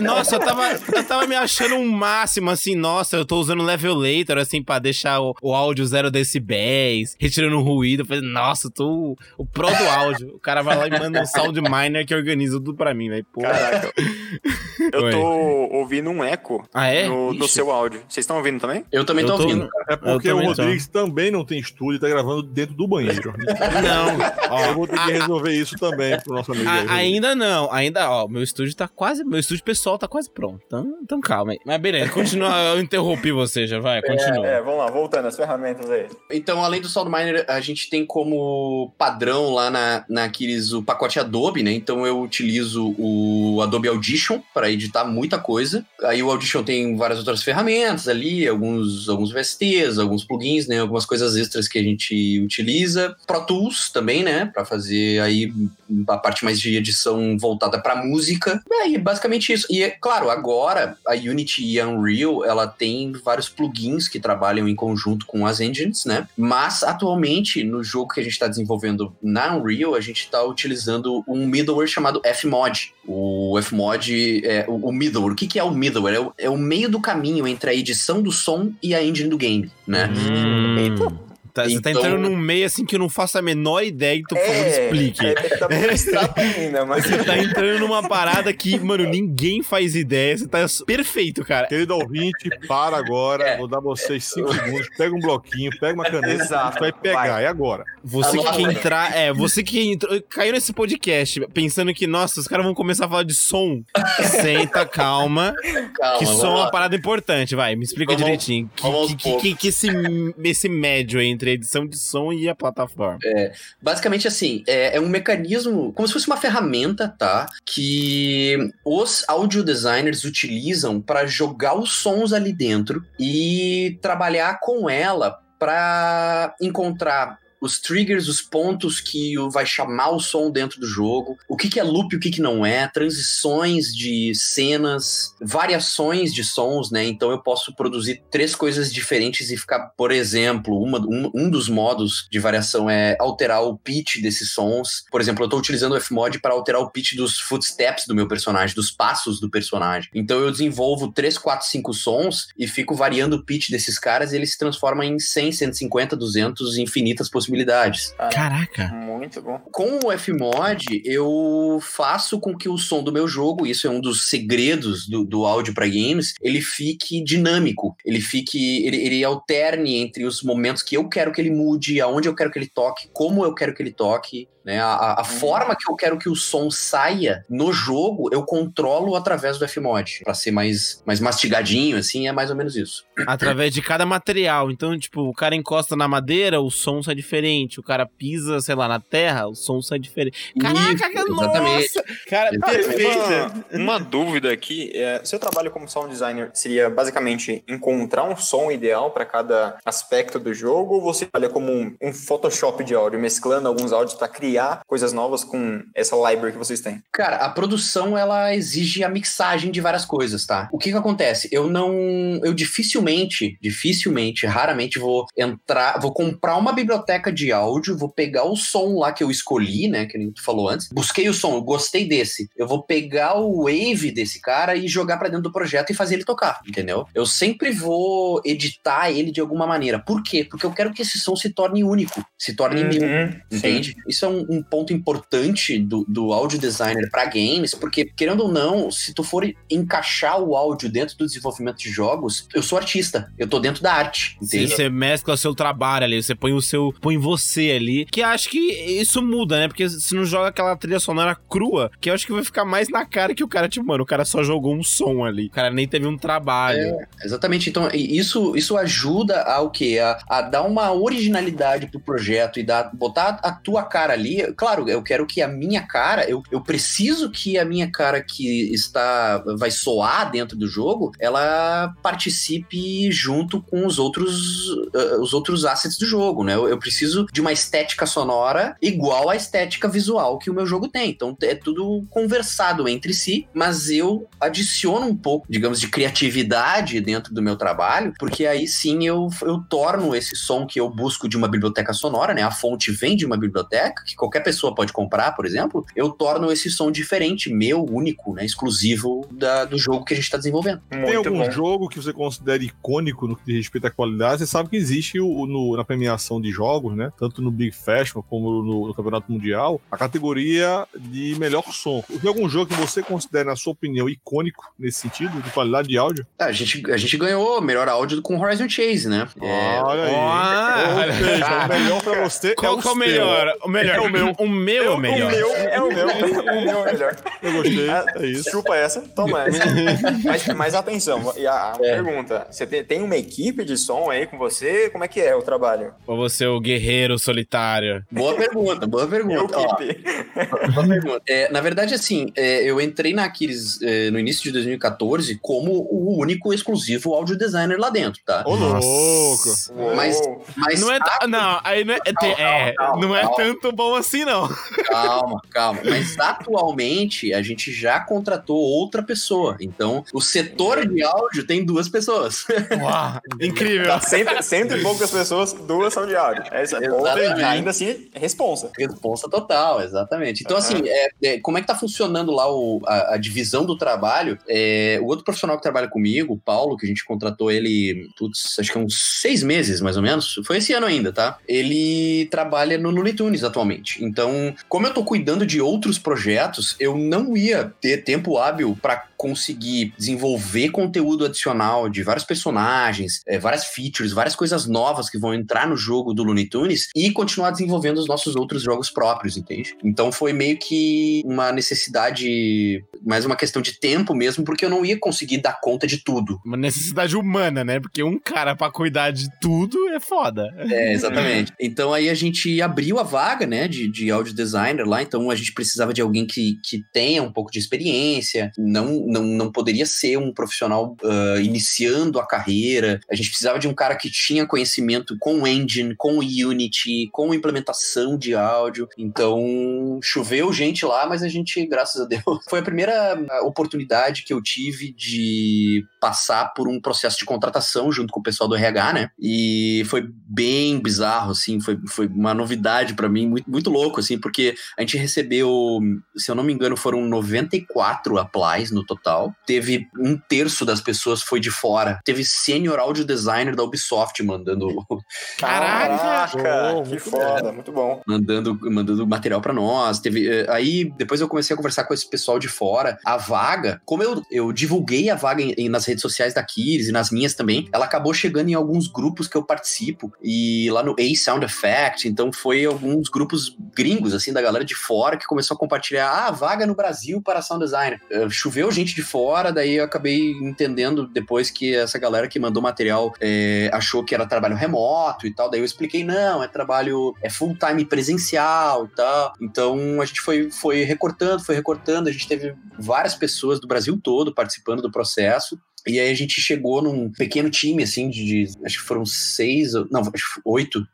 Nossa, eu tava, eu tava me achando um máximo, assim, nossa, eu tô usando levelator, assim, pra deixar o, o áudio zero decibéis, retirando o ruído. Eu falei, nossa, eu tô o, o pro do áudio. O cara vai lá e manda um sound miner que organiza tudo pra mim, velho. Caraca. Eu Oi. tô ouvindo um eco Ah, é? no, no seu áudio. Vocês estão ouvindo também? eu também Eu tô tô- ouvindo. É porque o também tô. Rodrigues também não tem estúdio e tá gravando dentro do banheiro. Não, ó, Eu vou ter que resolver isso também pro nosso amigo. A- aí, ainda não, ainda, ó, meu estúdio tá quase, meu estúdio pessoal tá quase pronto. Então, então calma aí. Mas beleza, continua, eu interrompi você, já vai, continua. É, vamos lá, voltando, as ferramentas aí. Então, além do SoundMiner, a gente tem como padrão lá na, naqueles o pacote Adobe, né? Então eu utilizo o Adobe Audition para editar muita coisa. Aí o Audition tem várias outras ferramentas ali, alguns, alguns VSTs, alguns plugins, né? Algumas coisas extras que a gente utiliza. Pro Tools também, né? Para fazer aí a parte mais de edição voltada para música. E aí, basicamente isso. E, é claro, agora a Unity e a Unreal, ela tem vários plugins que trabalham em conjunto com as engines, né? Mas, atualmente, no jogo que a gente está desenvolvendo na Unreal, a gente está utilizando um middleware chamado Fmod. O Fmod é o, o middleware. O que, que é o middleware? É o, é o meio do caminho entre a edição do som e a engine do game, né? Hum. Tá, Você tá Então- entrando num meio assim que eu não faço a menor ideia que tu por favor explique. É, é, tá ainda, mas... Você tá entrando numa parada que, mano, ninguém faz ideia. Você tá perfeito, cara. Querido ouvinte, para agora. É. Vou dar vocês cinco segundos. Pega um bloquinho, pega uma caneta. Exato, vai pegar. vai. É agora. Você que quer entrar, é, você que entrou, caiu nesse podcast pensando que, nossa, os caras vão começar a falar de som. Senta, calma, Calma, que som é uma parada importante, vai, me explica Vamos- direitinho. Que, vamos que, que, que, que esse, esse médio aí entre a edição de som e a plataforma. Basicamente assim, é, é um mecanismo, como se fosse uma ferramenta, tá? Que os audio designers utilizam para jogar os sons ali dentro e trabalhar com ela para encontrar os triggers, os pontos que vai chamar o som dentro do jogo, o que, é loop e o que, que não é, transições de cenas, variações de sons, né? Então eu posso produzir três coisas diferentes e ficar, por exemplo, uma, um, um dos modos de variação é alterar o pitch desses sons. Por exemplo, eu estou utilizando o Fmod para alterar o pitch dos footsteps do meu personagem, dos passos do personagem. Então eu desenvolvo três, quatro, cinco sons e fico variando o pitch desses caras e ele se transforma em 100, 150, 200, infinitas possibilidades. Caraca. Muito bom. Com o Fmod, eu faço com que o som do meu jogo, isso é um dos segredos do, do áudio para games, ele fique dinâmico, ele fique, ele, ele alterne entre os momentos que eu quero que ele mude, aonde eu quero que ele toque, como eu quero que ele toque. Né? A, a forma que eu quero que o som saia no jogo, eu controlo através do Fmod. Pra ser mais, mais mastigadinho, assim, é mais ou menos isso. Através de cada material. Então, tipo, o cara encosta na madeira, o som sai diferente. O cara pisa, sei lá, na terra, o som sai diferente. Caraca, Isso, exatamente. nossa! Cara, Cara, perfeito. uma, uma dúvida aqui. É, seu trabalho como sound designer seria basicamente encontrar um som ideal para cada aspecto do jogo ou você trabalha como um, um Photoshop de áudio, mesclando alguns áudios para criar coisas novas com essa library que vocês têm? Cara, a produção ela exige a mixagem de várias coisas, tá? O que que acontece? Eu não, eu dificilmente, dificilmente, raramente vou entrar, vou comprar uma biblioteca de áudio, vou pegar o som lá que eu escolhi, né, que nem tu falou antes. Busquei o som, eu gostei desse. Eu vou pegar o wave desse cara e jogar pra dentro do projeto e fazer ele tocar, entendeu? Eu sempre vou editar ele de alguma maneira. Por quê? Porque eu quero que esse som se torne único, se torne meu. Uhum, Entende? Isso é um, um ponto importante do, do áudio designer para games, porque, querendo ou não, se tu for encaixar o áudio dentro do desenvolvimento de jogos, eu sou artista, eu tô dentro da arte, Sim, entende? você mescla o seu trabalho ali, você põe o seu. põe você ali. Que acho que isso muda, né? Porque se não joga aquela trilha sonora crua, que eu acho que vai ficar mais na cara que o cara, tipo, mano, o cara só jogou um som ali. O cara nem teve um trabalho. É, exatamente. Então, isso, isso ajuda ao quê? A, a dar uma originalidade pro projeto e dar, botar a tua cara ali. Claro, eu quero que a minha cara, eu, eu preciso que a minha cara que está, vai soar dentro do jogo, ela participe junto com os outros, uh, os outros assets do jogo, né? Eu, eu preciso de uma estética sonora igual à estética visual que o meu jogo tem. Então, é tudo conversado entre si, mas eu adiciono um pouco, digamos, de criatividade dentro do meu trabalho, porque aí sim eu, eu torno esse som que eu busco de uma biblioteca sonora, né? A fonte vem de uma biblioteca, que qualquer pessoa pode comprar, por exemplo. Eu torno esse som diferente, meu, único, né? Exclusivo da, do jogo que a gente tá desenvolvendo. Tem Muito algum bom. jogo que você considera icônico no que diz respeito à qualidade? Você sabe que existe o, no- na premiação de jogos, né? Tanto no Big Festival como no, no Campeonato Mundial, a categoria de melhor som. Tem algum jogo que você considera, na sua opinião, icônico nesse sentido, de qualidade de áudio? Ah, A gente, a gente ganhou melhor áudio com Horizon Chase, né? É, Olha aí. Olha. O melhor pra você Qual é que é o seu. melhor? O melhor. É o meu. O meu é o melhor. O meu é o meu. o meu é melhor. Eu gostei, Ah, é isso. Chupa essa, toma essa. mas, mas atenção, e a, a pergunta: você tem, tem uma equipe de som aí com você? Como é que é o trabalho? Ou você é o guerreiro solitário? Boa pergunta, boa pergunta. Ó. Boa pergunta. É, na verdade, assim, é, eu entrei na Aquiles é, no início de 2014 como o único exclusivo áudio designer lá dentro, tá? Ô, louco. Mas-. Mas Não é, ta- não, aí não é, é, te- é, calma, não é calma. tanto bom assim, não. calma, calma. Mas atualmente a gente já contratou outra pessoa. Então, o setor de áudio tem duas pessoas. Uau, incrível. Tá cento, cento e poucas pessoas, duas são de áudio. É isso, é Exatamente. ainda assim, responsa. Responsa total, exatamente. Então, Aham. assim, é, é, como é que tá funcionando lá o- a, a divisão do trabalho? É, o outro profissional que trabalha comigo, o Paulo, que a gente contratou ele, putz, acho que há uns seis meses, mais ou menos. Foi esse ano ainda, tá? Ele trabalha no Looney Tunes atualmente. Então, como eu tô cuidando de outros projetos, eu não ia ter tempo hábil para conseguir desenvolver conteúdo adicional de vários personagens, é, várias features, várias coisas novas que vão entrar no jogo do Looney Tunes e continuar desenvolvendo os nossos outros jogos próprios, entende? Então foi meio que uma necessidade mais uma questão de tempo mesmo, porque eu não ia conseguir dar conta de tudo. Uma necessidade humana, né? Porque um cara pra cuidar de tudo é foda. É, exatamente. então aí a gente abriu a vaga, né, de, de audio designer lá, então a gente precisava de alguém que, que tenha um pouco de experiência, não, não, não poderia ser um profissional uh, iniciando a carreira, a gente precisava de um cara que tinha conhecimento com o Engine, com o Unity, com implementação de áudio, então choveu gente lá, mas a gente, graças a Deus, foi a primeira oportunidade que eu tive de passar por um processo de contratação junto com o pessoal do RH, né? E foi bem bizarro, assim, foi, foi uma novidade para mim, muito, muito louco, assim, porque a gente recebeu, se eu não me engano, foram 94 applies no total. Teve um terço das pessoas foi de fora. Teve senior audio designer da Ubisoft mandando. Caraca! Caraca que foda, muito bom. Mandando, mandando material para nós. Teve. Eh, aí depois eu comecei a conversar com esse pessoal de fora. A vaga, como eu, eu divulguei a vaga em, nas redes sociais da Kiris e nas minhas também, ela acabou chegando em alguns grupos que eu participo. E lá no A Sound Effect, então foi alguns grupos gringos, assim, da galera de fora que começou a compartilhar. Ah, vaga no Brasil para sound designer. Uh, choveu gente de fora, daí eu acabei entendendo depois que essa galera que mandou material é, achou que era trabalho remoto e tal. Daí eu expliquei, não, é trabalho, é full time presencial e tal. Então a gente foi, foi recortando, foi recortando. A gente teve várias pessoas do Brasil todo participando do processo. E aí a gente chegou num pequeno time, assim, de, de acho que foram seis, não, acho que oito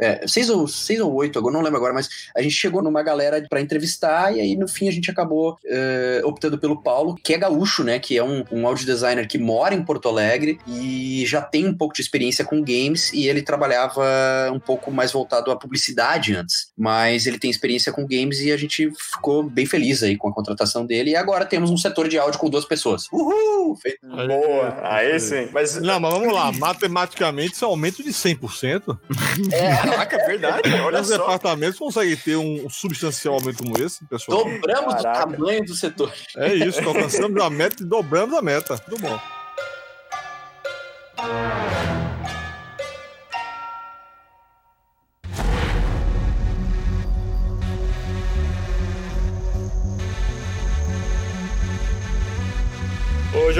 é, seis, ou, seis ou oito, agora não lembro agora, mas a gente chegou numa galera para entrevistar e aí no fim a gente acabou uh, optando pelo Paulo, que é gaúcho, né? Que é um, um audio designer que mora em Porto Alegre e já tem um pouco de experiência com games e ele trabalhava um pouco mais voltado à publicidade antes. Mas ele tem experiência com games e a gente ficou bem feliz aí com a contratação dele. E agora temos um setor de áudio com duas pessoas. Uhul! Feito. Boa! Aí sim. Mas... Não, mas vamos lá. Matematicamente, isso é um aumento de 100%. É. Caraca, é verdade. Olha Os departamentos conseguem ter um substancial aumento como esse, pessoal. Dobramos Caraca. o tamanho do setor. É isso, alcançamos a meta e dobramos a meta. Tudo bom.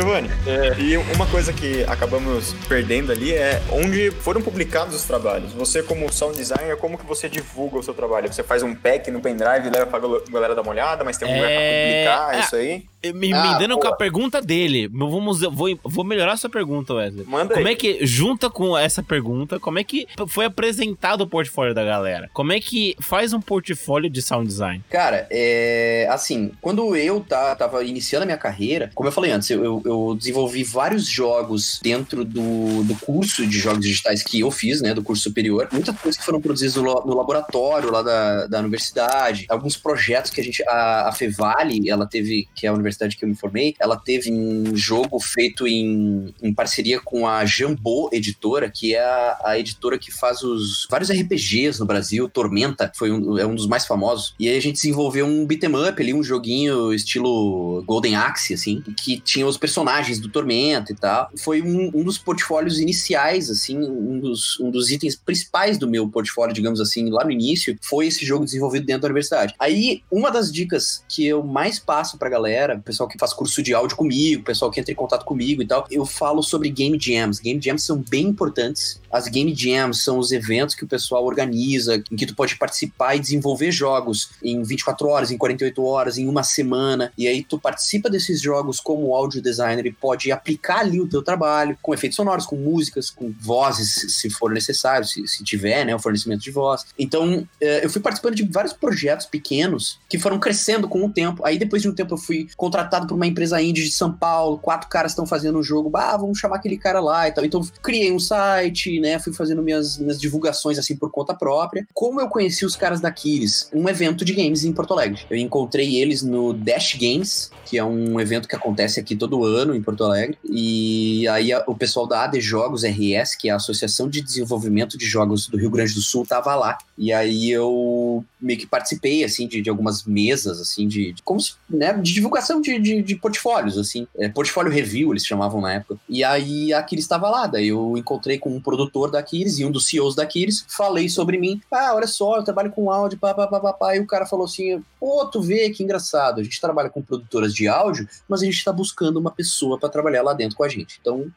Giovanni, é. e uma coisa que acabamos perdendo ali é onde foram publicados os trabalhos. Você, como sound designer, como que você divulga o seu trabalho? Você faz um pack no pendrive e leva pra galera dar uma olhada, mas tem um é... lugar pra publicar, é... isso aí? Me, ah, dando com a pergunta dele, vamos, vou, vou melhorar sua pergunta, Wesley. Manda como aí. é que, junta com essa pergunta, como é que foi apresentado o portfólio da galera? Como é que faz um portfólio de sound design? Cara, é assim, quando eu tá, tava iniciando a minha carreira, como eu falei antes, eu, eu desenvolvi vários jogos dentro do, do curso de jogos digitais que eu fiz, né, do curso superior. Muitas coisas que foram produzidas no, no laboratório lá da, da universidade, alguns projetos que a gente, a, a Fevale, ela teve, que é a universidade universidade que eu me formei, ela teve um jogo feito em, em parceria com a Jambô Editora, que é a, a, editora que faz os vários RPGs no Brasil. Tormenta foi um, é um dos mais famosos. E aí a gente desenvolveu um beat'em up ali, um joguinho estilo Golden Axe, assim, que tinha os personagens do Tormenta e tal. Foi um, um dos portfólios iniciais, assim, um dos, um dos itens principais do meu portfólio, digamos assim, lá no início, foi esse jogo desenvolvido dentro da universidade. Aí, uma das dicas que eu mais passo pra galera, pessoal que faz curso de áudio comigo, pessoal que entra em contato comigo e tal, eu falo sobre game jams. Game jams são bem importantes. As game jams são os eventos que o pessoal organiza, em que tu pode participar e desenvolver jogos em 24 horas, em 48 horas, em uma semana. E aí tu participa desses jogos como áudio designer e pode aplicar ali o teu trabalho com efeitos sonoros, com músicas, com vozes, se for necessário, se, se tiver, né, o fornecimento de voz. Então, eh, eu fui participando de vários projetos pequenos que foram crescendo com o tempo. Aí depois de um tempo eu fui contratado por uma empresa indie de São Paulo, quatro caras estão fazendo um jogo, ah, vamos chamar aquele cara lá e tal. Então, criei um site, né, fui fazendo minhas, minhas divulgações assim por conta própria. Como eu conheci os caras da Kiris? Um evento de games em Porto Alegre. Eu encontrei eles no Dash Games, que é um evento que acontece aqui todo Urbano, em Porto Alegre. E aí a, o pessoal da AD Jogos RS, que é a Associação de Desenvolvimento de Jogos do Rio Grande do Sul, tava lá. E aí eu meio que participei, assim, de, de algumas mesas, assim, de, de como se, né, de divulgação de, de, de portfólios, assim. É, portfólio review, eles chamavam na época. E aí a Aquiles estava lá, daí eu encontrei com um produtor da Aquiles e um dos CEOs da Aquiles, falei sobre mim. Ah, olha só, eu trabalho com áudio, pá, pá, pá, pá. E o cara falou assim, pô, tu vê que engraçado, a gente trabalha com produtoras de áudio, mas a gente tá buscando uma pessoa para trabalhar lá dentro com a gente. Então,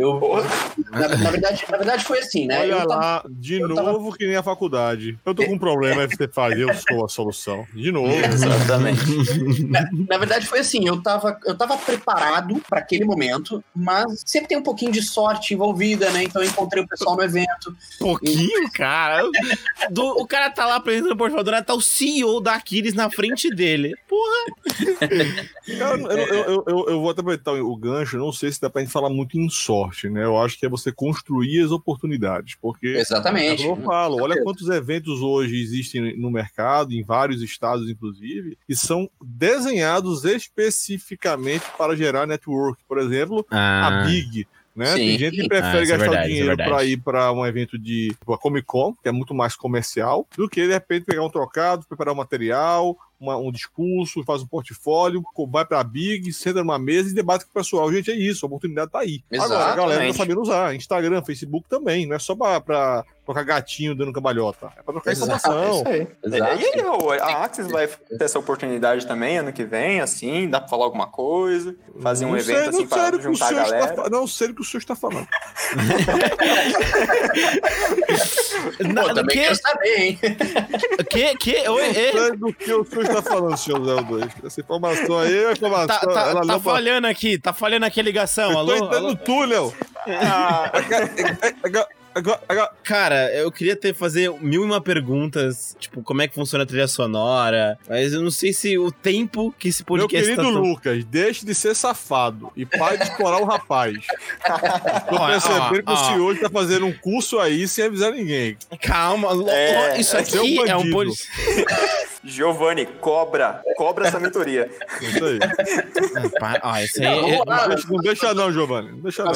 eu. Na, na verdade, na verdade foi assim, né? Olha eu tava- lá, de eu novo tava- que nem a faculdade. Eu tô com um problema, você faz, eu sou a solução. De novo. Exatamente. Na verdade, foi assim, eu tava, eu tava preparado para aquele momento, mas sempre tem um pouquinho de sorte envolvida, né? Então eu encontrei o pessoal no evento. Pouquinho, cara. Do- o cara tá lá apresentando o nada tá o CEO da Aquiles na frente dele. Porra. Eu, eu, eu, eu- eu- eu vou até aproveitar o gancho, não sei se dá pra gente falar muito em sorte, né? Eu acho que é você construir as oportunidades, porque é Exatamente. como eu falo, olha quantos eventos hoje existem no mercado, em vários estados, inclusive, que são desenhados especificamente para gerar network. Por exemplo, a Big. Né? Sim. Tem gente que Ah, prefere é gastar verdade, é dinheiro verdade. para ir para um evento de tipo, a Comic Con, que é muito mais comercial, do que de repente pegar um trocado, preparar um material, uma- um discurso, faz um portfólio, vai para a Big, senta numa mesa e debate com o pessoal. Gente, é isso, a oportunidade tá aí. Agora, a galera tá Exatamente. sabendo usar. Instagram, Facebook também, não é só para trocar gatinho dando cambalhota, é para trocar Exato, informação. Isso aí. Exato. E aí, a Axis vai ter essa oportunidade também ano que vem, assim, dá pra falar alguma coisa, fazer um Não evento sei- assim não pra sei o que o juntar a senhor está galera. fa- Não sei o que o senhor está falando. Pô, também que, quero saber, hein? que, que, oi, é, sei do que o senhor está falando, senhor Zé 2. Essa informação aí é informação. tá, tá, ela tá não falhando aqui, tá falhando aqui a ligação, Eu tô alô? entrando alô? no túnel. Ah, Agora- agora- agora- Cara, eu queria ter fazer mil e uma perguntas, tipo, como é que funciona a trilha sonora, mas eu não sei se o tempo que esse Meu podcast querido tá... tão- Lucas, deixe de ser safado e pare de explorar o rapaz. Tô percebendo que o senhor está fazendo um curso aí sem avisar ninguém. Calma, É, isso é um aqui é um bandido. Giovanni, cobra. Cobra essa mentoria. Isso aí. Ah, isso aí Não, é, vamos. Não deixa, não deixa não, Giovanni. Não deixa não.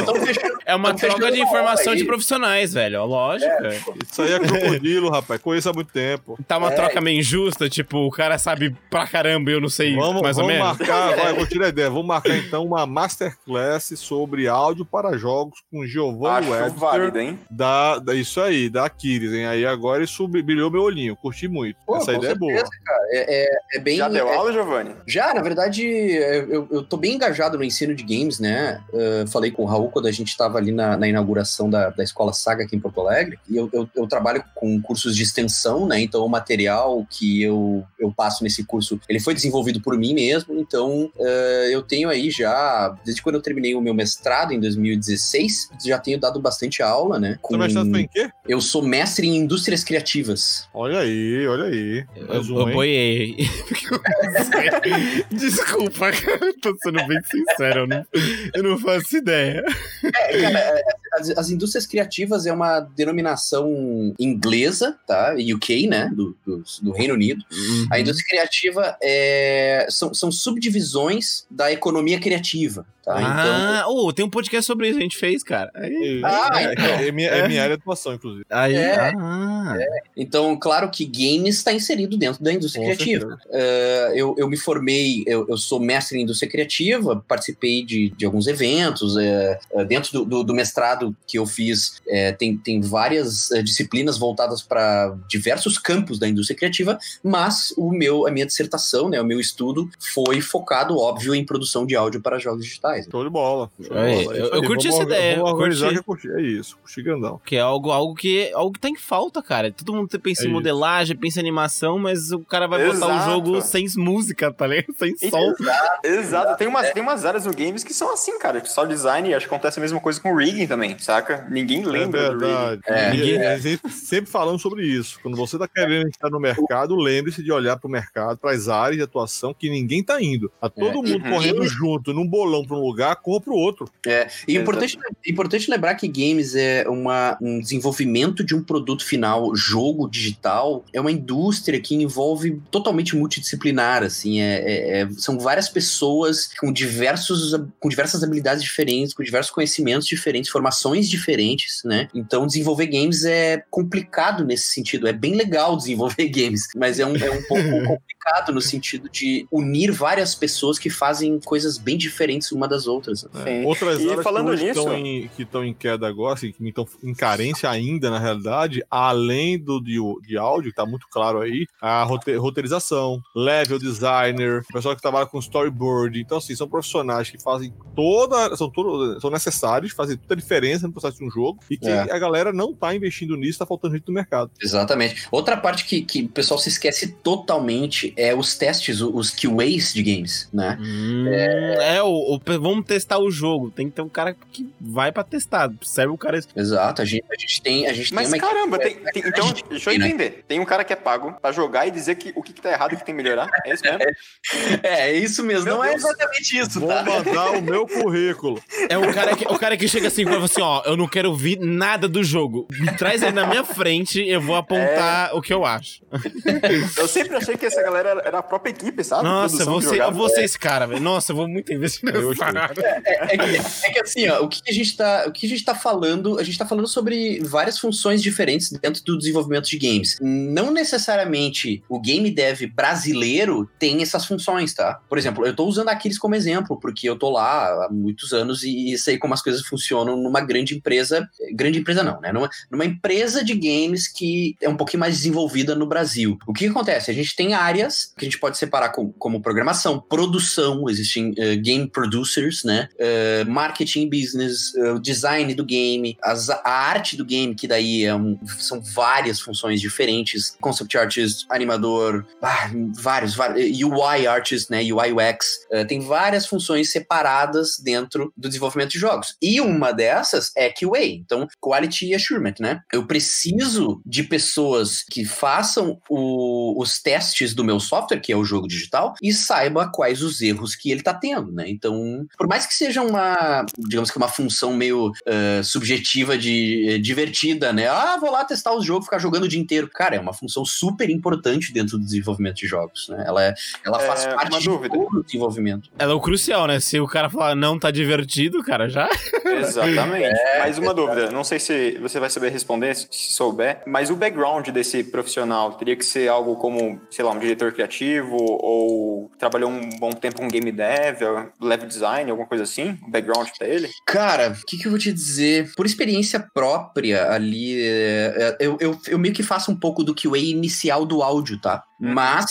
é uma troca de informação de profissionais, velho, ó, lógico. é. Isso aí é crocodilo, rapaz. Conheço há muito tempo. Tá uma É. troca meio injusta, tipo, o cara sabe pra caramba e eu não sei Vamos, mais ou vamos menos. marcar, vai, vou tirar a ideia. Vamos marcar então uma masterclass sobre áudio para jogos com Giovanni Webster. válido, hein? Da, da, isso aí, da Aquiles, hein? Aí agora isso brilhou meu olhinho. Curti muito. Pô, Essa ideia é boa. Cara. É, é- é bem. Já deu é- aula, Giovanni? Já, na verdade, eu, eu tô bem engajado no ensino de games, né? Uh, falei com o Raul quando a gente estava ali na, na inauguração da, da Escola Saga aqui em Porto Alegre. E eu, eu, eu trabalho com cursos de extensão, né? Então, o material que eu, eu passo nesse curso, ele foi desenvolvido por mim mesmo. Então, uh, eu tenho aí já, desde quando eu terminei o meu mestrado em 2016, já tenho dado bastante aula, né? Seu mestrado foi em quê? Eu sou mestre em indústrias criativas. Olha aí, olha aí. Mais um, eu hein? boiei. Desculpa, cara. Tô sendo bem sincero. Eu não, eu não faço ideia. É, cara, é, as, as indústrias criativas é uma denominação inglesa, tá? UK, né? Do, do, do Reino Unido. Uhum. A indústria criativa é, são, são subdivisões da economia criativa, tá? Então, Ah, oh, tem um podcast sobre isso, a gente fez, cara. Aí, Ah, é, então. é minha, é minha área de atuação, inclusive. aí É. ah. então, claro que games está inserido dentro da indústria Com criativa. É, eu, eu me formei, eu, eu sou mestre em indústria criativa, participei de, de alguns eventos. é, é, dentro do, do- do mestrado que eu fiz, é, tem, tem várias é, disciplinas voltadas para diversos campos da indústria criativa, mas o meu, a minha dissertação, né, o meu estudo, foi focado, óbvio, em produção de áudio para jogos digitais. Show de bola. Show de Aí, bola. É eu- isso eu aí. curti essa ideia, Vamos eu organizar curti. que eu curti. É isso, curti grandão. Que é algo, algo, que, algo que tá em falta, cara. Todo mundo pensa É em isso. modelagem, pensa em animação, mas o cara vai botar o Exato. jogo sem música, tá ligado? Sem som. Exato, tem umas, tem umas áreas no games que são assim, cara. Tipo, só design, acho que acontece a mesma coisa com o rigging também, saca? Ninguém lembra é do rigging. verdade. É. A gente sempre falando sobre isso. Quando você está querendo estar no mercado, lembre-se de olhar para o mercado, para as áreas de atuação que ninguém está indo. Tá todo É. mundo Uhum. correndo junto, num bolão para um lugar, corra pro outro. É, e é importante, importante lembrar que games é uma, um desenvolvimento de um produto final, jogo digital, é uma indústria que envolve totalmente multidisciplinar, assim, é, é, é são várias pessoas com diversos, com diversas habilidades diferentes, com diversos conhecimentos diferentes, formações diferentes, né? Então, desenvolver games é complicado nesse sentido, é bem legal desenvolver games, mas é um, é um pouco complicado no sentido de unir várias pessoas que fazem coisas bem diferentes uma das outras. É. Outras e falando que nisso, estão em, que estão em queda agora, assim, que estão em carência ainda, na realidade, além do de, de áudio, que tá muito claro aí, a roteirização, level designer, o pessoal que trabalha com storyboard. Então, assim, são profissionais que fazem toda. São, todo, são necessários, fazem toda a diferença no processo de um jogo e que é. a galera não tá investindo nisso, tá faltando gente no mercado. Exatamente. Outra parte que, que o pessoal se esquece totalmente é os testes, os QAs de games, né? Hum, é, é o, o, vamos testar o jogo. Tem que ter um cara que vai pra testar. Serve o cara. Exato, a gente, a gente tem. A gente Mas tem caramba, tem, tem, então, deixa eu entender. Né? Tem um cara que é pago pra jogar e dizer que o que, que tá errado e que tem que melhorar. É isso mesmo? É, é isso mesmo. Meu não é Deus. é exatamente isso, Vou tá? mandar o meu currículo. É o cara que, o cara que chega assim e fala assim: ó, eu não quero ouvir nada do jogo. Me traz aí na minha frente, eu vou apontar é... o que eu acho. Eu sempre achei que essa galera era a própria equipe, sabe? Nossa, você, eu vou ser esse cara, velho. Nossa, eu vou muito investir nessa parada. É, é, é, que, é, que, assim, ó, o que a gente tá, o que a gente tá falando, a gente tá falando sobre várias funções diferentes dentro do desenvolvimento de games. Não necessariamente o game dev brasileiro tem essas funções, tá? Por exemplo, eu tô usando Aquiles como exemplo, porque eu tô lá há muitos anos e sei como as coisas funcionam numa grande empresa, grande empresa não, né? Numa, numa empresa de games que é um pouquinho mais desenvolvida no Brasil. O que acontece? A gente tem áreas que a gente pode separar com, como programação, produção, existem uh, game producers, né? Uh, marketing business, uh, design do game, as, a arte do game, que daí é um, são várias funções diferentes, concept artist, animador, vários, vários, UI artist, né? UI UX, tem várias funções separadas dentro do desenvolvimento de jogos. E uma dessas é QA, então Quality Assurement, né? Eu preciso de pessoas que façam o, os testes do meu software, que é o jogo digital, e saiba quais os erros que ele está tendo, né? Então, por mais que seja uma, digamos que uma função meio uh, subjetiva de uh, divertida, né? Ah, vou lá testar os jogos, ficar jogando o dia inteiro. Cara, é uma função super importante dentro do desenvolvimento de jogos, né? Ela, é, ela faz é, parte de todo o desenvolvimento. Ela é o crucial, né? Se o cara falar não tá divertido, cara, já. Exatamente. É, Mais uma é, dúvida. Não sei se você vai saber responder, se souber, mas o background desse profissional teria que ser algo como, sei lá, um diretor criativo ou trabalhou um bom tempo com game dev, level design, alguma coisa assim? O background pra ele? Cara, o que, que eu vou te dizer? Por experiência própria ali, é, é, eu, eu, eu meio que faço um pouco do QA inicial do áudio, tá? Uhum. Mas,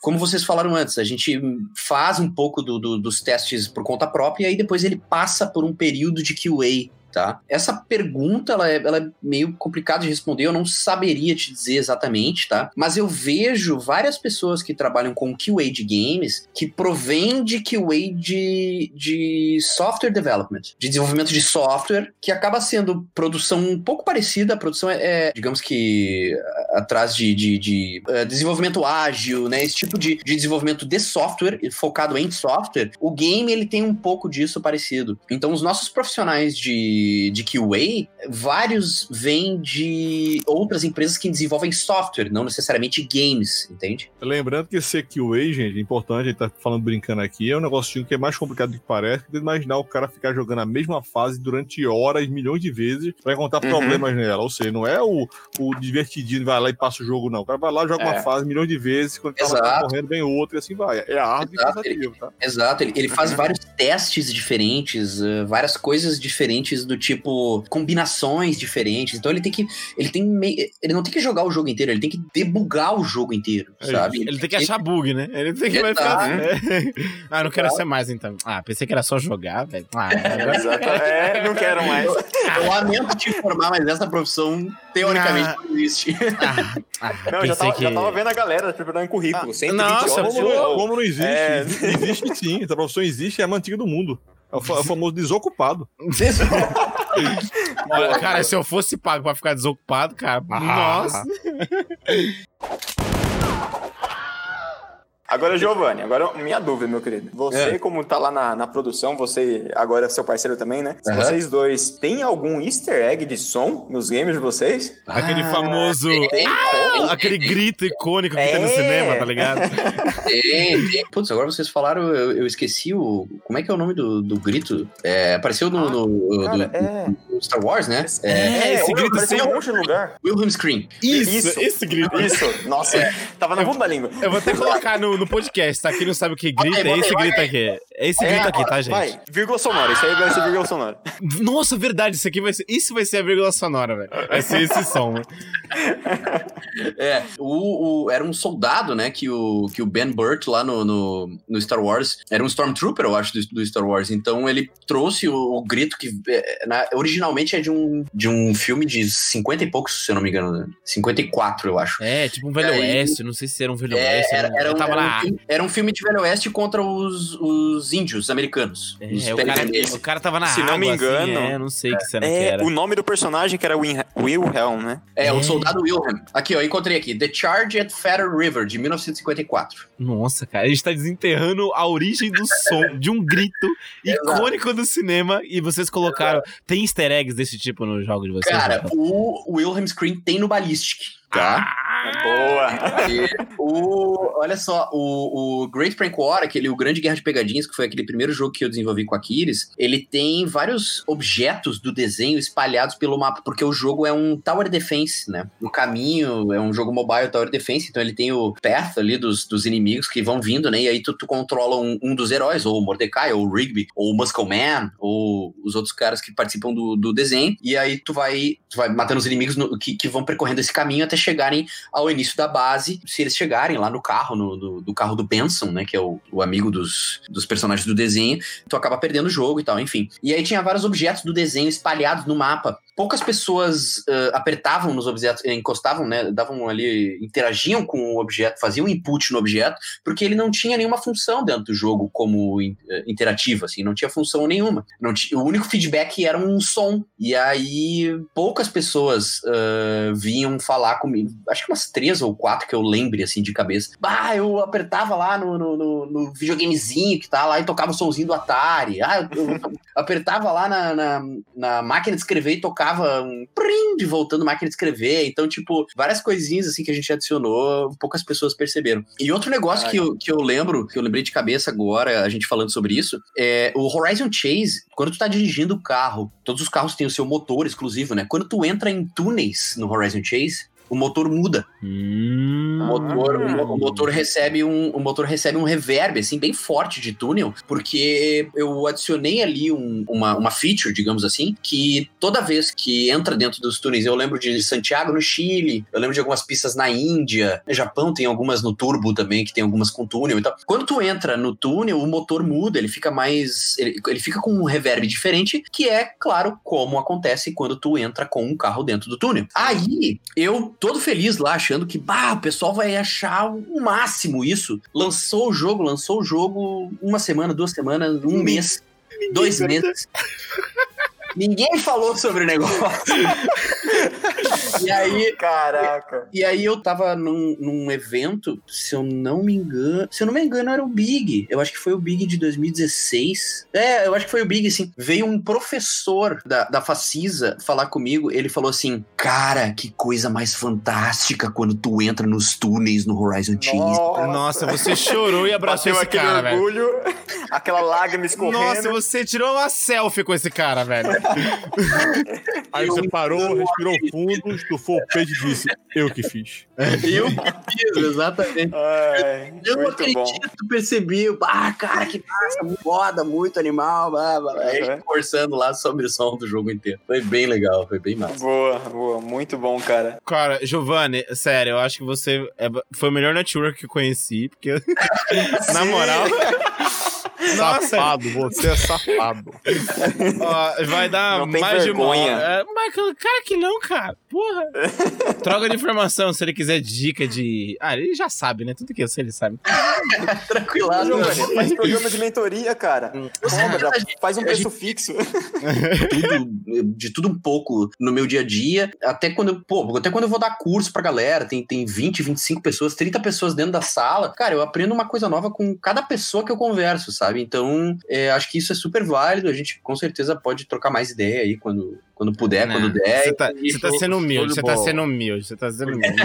como vocês falaram antes, a gente faz um pouco do, do, dos testes por conta própria e aí depois ele passa por um período de QA tá? Essa pergunta, ela é, ela é meio complicada de responder, eu não saberia te dizer exatamente, tá? Mas eu vejo várias pessoas que trabalham com QA de games que provém de QA de, de software development, de desenvolvimento de software, que acaba sendo produção um pouco parecida, a produção é, é digamos que, atrás de, de, de uh, desenvolvimento ágil, né? Esse tipo de, de desenvolvimento de software, focado em software, o game, ele tem um pouco disso parecido. Então, os nossos profissionais de de, QA, vários vêm de outras empresas que desenvolvem software, não necessariamente games, entende? Lembrando que ser QA, gente, é importante, a gente tá falando brincando aqui, é um negócio que é mais complicado do que parece, que imaginar o cara ficar jogando a mesma fase durante horas, milhões de vezes, pra encontrar uhum. problemas nela. Ou seja, não é o, o divertidinho, vai lá e passa o jogo, não. O cara vai lá, joga é. uma fase milhões de vezes, quando ele tá correndo, vem outra e assim vai. É árduo Exato. e cansativo, tá? Exato, ele, ele faz uhum. vários testes diferentes, uh, várias coisas diferentes do tipo combinações diferentes. Então ele tem que ele tem meio, ele não tem que jogar o jogo inteiro, ele tem que debugar o jogo inteiro, é sabe? Ele, ele tem que achar bug, né? Ele tem que vai ficar, né? Ah, não quero ser mais então. Ah, pensei que era só jogar, velho. Ah, agora... é, não quero mais. Eu lamento te informar, mas essa profissão teoricamente ah, não existe. Ah, ah, não, já tava, que... já tava vendo a galera preparando currículo. Ah, nossa, como, como, não existe? É... Existe sim, essa profissão existe, é a mais antiga do mundo. É o, é o famoso desocupado. Cara, se eu fosse pago pra ficar desocupado, cara, ah. nossa. Agora, Giovanni, agora minha dúvida, meu querido. Você, é. como tá lá na, na produção, você agora é seu parceiro também, né? Uhum. Vocês dois, tem algum easter egg de som nos games de vocês? Aquele ah, famoso. Tem, ah, aquele grito icônico que é. tem no cinema, tá ligado? Tem, tem. Putz, agora vocês falaram, eu, eu, esqueci o. Como é que é o nome do, do grito? É, apareceu no, no, cara, do, é. no, Star Wars, né? É, é esse grito apareceu em um monte de lugar. Wilhelm Scream. Isso, isso, esse grito. Isso, nossa, é. tava na ponta da língua. Eu vou até colocar no, no podcast, tá? Quem não sabe o que grita, é esse grito aqui. É esse grito aqui, tá, gente? Vai, vírgula sonora, isso aí vai ser vírgula sonora. Nossa, verdade, isso aqui vai ser. Isso vai ser a vírgula sonora, velho. Vai ser esse som, né? É, o, o, era um soldado, né, que o, que o Ben Burt lá no, no, no Star Wars, era um Stormtrooper, eu acho, do, do Star Wars, então ele trouxe o, o grito que é, na, originalmente é de um, de um filme de 50 e poucos, se eu não me engano, né? 54, eu acho. É, tipo um Velho Oeste, não sei se era um Velho é, Oeste. Era, era, era, um, era, um filme, era, um, filme, de Velho Oeste contra os, os índios americanos. É, o, cara, o, cara, tava na Se água, não me assim, engano. Assim, é, não sei que cena que era. O nome do personagem que era Wilhelm, né? É, o soldado Wilhelm. Aqui, ó, encontrei aqui. The Charge at Feather River, de 1954. Nossa, cara, a gente tá desenterrando a origem do som, de um grito icônico do cinema, e vocês colocaram. Tem easter eggs desse tipo no jogo de vocês? Cara, o Wilhelm Scream tem no Ballistic tá? Ah, boa! E o, olha só, o, o Great Prank War, aquele o Grande Guerra de Pegadinhas, que foi aquele primeiro jogo que eu desenvolvi com a Kiris, ele tem vários objetos do desenho espalhados pelo mapa, porque o jogo é um Tower Defense, né? O caminho é um jogo mobile Tower Defense, então ele tem o path ali dos, dos inimigos que vão vindo, né? E aí tu, tu controla um, um dos heróis, ou o Mordecai, ou o Rigby, ou o Muscle Man, ou os outros caras que participam do, do desenho, e aí tu vai, tu vai matando os inimigos no, que, que vão percorrendo esse caminho até chegarem ao início da base. Se eles chegarem lá no carro, no, do, carro do Benson, né? Que é o, o amigo dos, dos personagens do desenho, tu acaba perdendo o jogo e tal, enfim. E aí tinha vários objetos do desenho espalhados no mapa poucas pessoas uh, apertavam nos objetos, encostavam, né, davam ali, interagiam com o objeto, faziam input no objeto, porque ele não tinha nenhuma função dentro do jogo como uh, interativo, assim, não tinha função nenhuma. Não o único feedback era um som. E aí poucas pessoas uh, vinham falar comigo, acho que umas três ou quatro que eu lembre, assim, de cabeça. Bah, eu apertava lá no, no, no, no videogamezinho que tá lá e tocava o somzinho do Atari. Ah, eu, eu apertava lá na, na, na máquina de escrever e tocava tocava um prim de voltando máquina de escrever. Então, tipo, várias coisinhas assim que a gente adicionou, poucas pessoas perceberam. E outro negócio que eu, que eu lembro, que eu lembrei de cabeça agora, a gente falando sobre isso, é o Horizon Chase, quando tu tá dirigindo o carro, todos os carros têm o seu motor exclusivo, né? Quando tu entra em túneis no Horizon Chase, o motor muda. Hum, o, motor, ah. o, motor recebe um, o motor recebe um reverb, assim, bem forte de túnel, porque eu adicionei ali um, uma, uma feature, digamos assim, que toda vez que entra dentro dos túneis, eu lembro de Santiago no Chile, eu lembro de algumas pistas na Índia, no Japão tem algumas no turbo também, que tem algumas com túnel e tal. Quando tu entra no túnel, o motor muda, ele fica mais. Ele, ele fica com um reverb diferente, que é, claro, como acontece quando tu entra com um carro dentro do túnel. Aí, eu todo feliz lá, achando que, bah, o pessoal vai achar o máximo isso. Lançou o jogo, lançou o jogo uma semana, duas semanas, um mês, dois meses. Ninguém falou sobre o negócio. e aí. Caraca. E, e, aí eu tava num, num evento, se eu não me engano. Se eu não me engano, era o Big. Eu acho que foi o Big de 2016. É, eu acho que foi o Big, sim. Veio um professor da, da Facisa falar comigo. Ele falou assim: Cara, que coisa mais fantástica quando tu entra nos túneis no Horizon Chase. Nossa, Nossa você chorou e abraçou Bateu esse cara, orgulho, velho. Aquela lágrima escorrendo. Nossa, você tirou uma selfie com esse cara, velho. Aí você parou, respirou fundo, estufou o peito e disse: Eu que fiz. Eu que fiz, exatamente. Ai, eu não acredito, bom. percebi. Ah, cara, que massa, foda, muito animal. Blá, blá. Aí uhum. conversando lá sobre o som do jogo inteiro. Foi bem legal, foi bem massa. Boa, boa, muito bom, cara. Cara, Giovanni, sério, eu acho que você é, foi o melhor network que eu conheci, porque, na moral. Safado, você é safado. Ó, vai dar mais de uma hora. É, Michael, cara que não, cara. Porra. Troca de informação se ele quiser dica de. Ah, ele já sabe, né? Tudo que eu sei, ele sabe. Tranquilado, mano. faz programa de mentoria, cara. Toma, já faz um preço fixo. tudo, de tudo um pouco no meu dia a dia. Até quando, eu- pô, até quando eu vou dar curso pra galera, tem, tem 20, 25 pessoas, 30 pessoas dentro da sala. Cara, eu aprendo uma coisa nova com cada pessoa que eu converso, sabe? Então, é, acho que isso é super válido. A gente com certeza pode trocar mais ideia aí quando, quando puder, Não, quando der. Você tá, você tá show- sendo humilde, de você tá sendo humilde, você tá sendo humilde.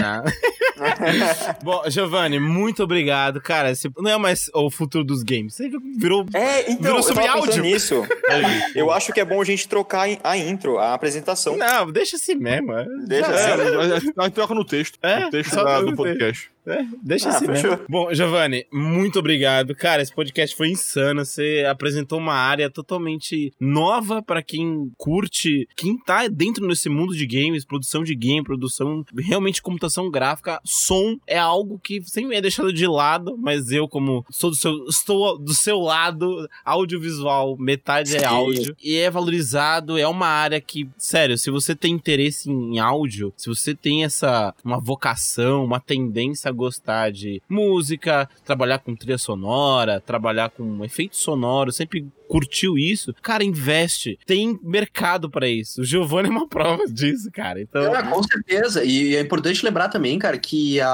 Bom, Giovanni, muito obrigado. Cara, esse não é mais o futuro dos games. Você virou. É, então, Virou eu sobre tava pensando áudio. nisso. Eu acho que é bom a gente trocar a intro, a apresentação. Não, deixa assim mesmo. é. Deixa É, assim. gente troca no texto. É, no texto da- do podcast. É, deixa Ah, assim fechou. mesmo. Bom, Giovanni, muito obrigado. Cara, esse podcast foi insano. Você apresentou uma área totalmente nova pra quem curte, quem tá dentro desse mundo de games, produção de game, produção realmente computação gráfica, som é algo que sempre é deixado de lado, mas eu como sou do seu, estou do seu lado, audiovisual, metade é áudio e é valorizado, é uma área que, sério, se você tem interesse em áudio, se você tem essa uma vocação, uma tendência a gostar de música, trabalhar com trilha sonora, trabalhar com efeito sonoro, sempre curtiu isso, cara, investe. Tem mercado pra isso. O Giovanni é uma prova disso, cara. Então, É, com certeza. E é importante lembrar também, cara, que a,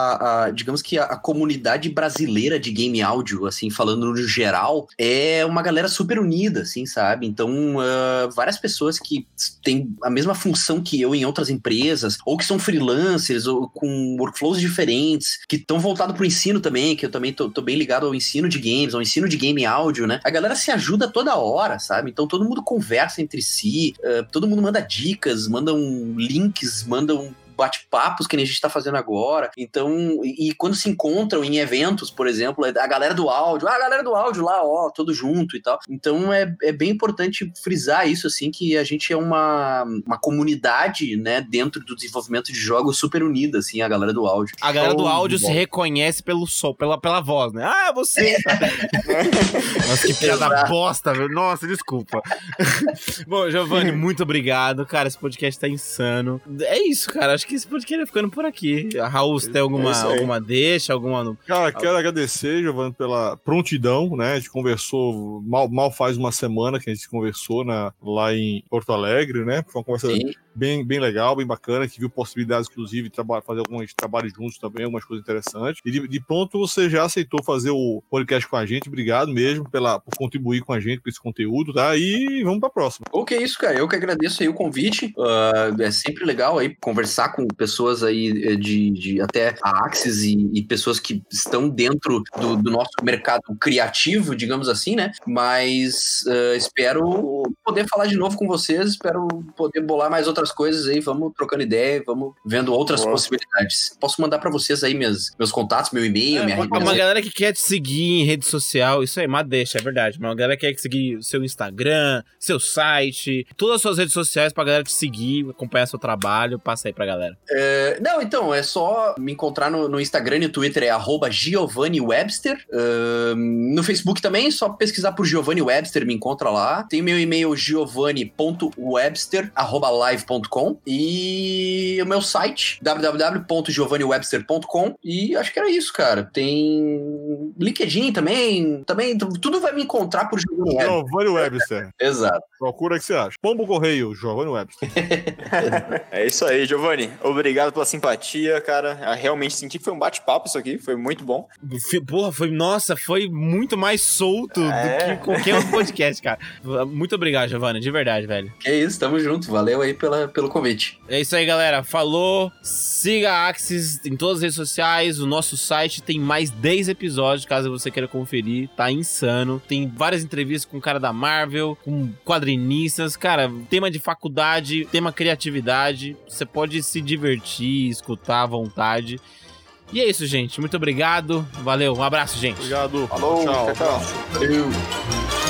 a- digamos que a, a comunidade brasileira de game áudio, assim, falando no geral, é uma galera super unida, assim, sabe? Então, ah, várias pessoas que têm a mesma função que eu em outras empresas, ou que são freelancers, ou com workflows diferentes, que estão voltados pro ensino também, que eu também tô, tô bem ligado ao ensino de games, ao ensino de game áudio, né? A galera se ajuda toda hora, sabe? Então todo mundo conversa entre si, ah, todo mundo manda dicas, mandam links, mandam bate-papos que nem a gente tá fazendo agora. Então, e, e quando se encontram em eventos, por exemplo, é a galera do áudio, ah, a galera do áudio lá, ó, todo junto e tal. Então é, é bem importante frisar isso, assim, que a gente é uma, uma comunidade, né, dentro do desenvolvimento de jogos super unida, assim, a galera do áudio. a galera do áudio se reconhece pelo som, pela, pela voz, né? Ah, você! Nossa, que piada bosta, velho. Nossa, desculpa. Bom, Giovanni, muito obrigado, cara. Esse podcast tá insano. É isso, cara. Acho que esse podcast vai ficando por aqui. Raul, você tem alguma, É isso aí. alguma deixa, alguma. Cara, quero agradecer, Giovanni, pela prontidão, né? A gente conversou, mal, mal faz uma semana que a gente conversou na, lá em Porto Alegre, né? Foi uma conversa Sim. Bem, bem legal, bem bacana, que viu possibilidades, inclusive, de fazer alguns trabalhos juntos também, algumas coisas interessantes. E de, de pronto você já aceitou fazer o podcast com a gente. Obrigado mesmo pela, por contribuir com a gente com esse conteúdo, tá? E vamos pra próxima. O que é isso, cara? Eu que agradeço aí o convite. Ah, é sempre legal aí conversar com pessoas aí eh, de, de até a Axis e, e pessoas que estão dentro do, do nosso mercado criativo, digamos assim, né? Mas ah, espero poder falar de novo com vocês, espero poder bolar mais outras coisas aí, vamos trocando ideia, vamos vendo outras Boa. possibilidades. Posso mandar pra vocês aí minhas, meus contatos, meu e-mail, É, minha pode- Uma galera que quer te seguir em rede social, isso aí, mas deixa, é verdade. Uma galera que quer seguir o seu Instagram, seu site, todas as suas redes sociais pra galera te seguir, acompanhar seu trabalho, passa aí pra galera. É, não, então, é só me encontrar no, no Instagram e no Twitter, é arroba Giovanni Webster. Ahn, no Facebook também, só pesquisar por Giovanni Webster, me encontra lá. Tem meu e-mail e o meu site, www.giovanniwebster.com. E acho que era isso, cara. Tem LinkedIn também, também, tudo vai me encontrar por Giovanni Webster. Exato. Procura que você acha. Pombo Correio, Giovanni Webster. É isso aí, Giovanni. Obrigado pela simpatia, cara. Eu realmente senti que foi um bate-papo isso aqui, foi muito bom. Porra, foi, nossa, foi muito mais solto É. do que qualquer outro podcast, cara. Muito obrigado, Giovanni, de verdade, velho. É isso, tamo junto. Valeu aí pela, pelo convite. É isso aí, galera. Falou. Siga a Axis em todas as redes sociais. O nosso site tem mais 10 episódios, caso você queira conferir. Tá insano. Tem várias entrevistas com o cara da Marvel, com quadrinistas. Cara, tema de faculdade, tema criatividade. Você pode se divertir, escutar à vontade. E é isso, gente. Muito obrigado. Valeu. Um abraço, gente. Obrigado. Falou, Tchau. tchau. tchau. Valeu.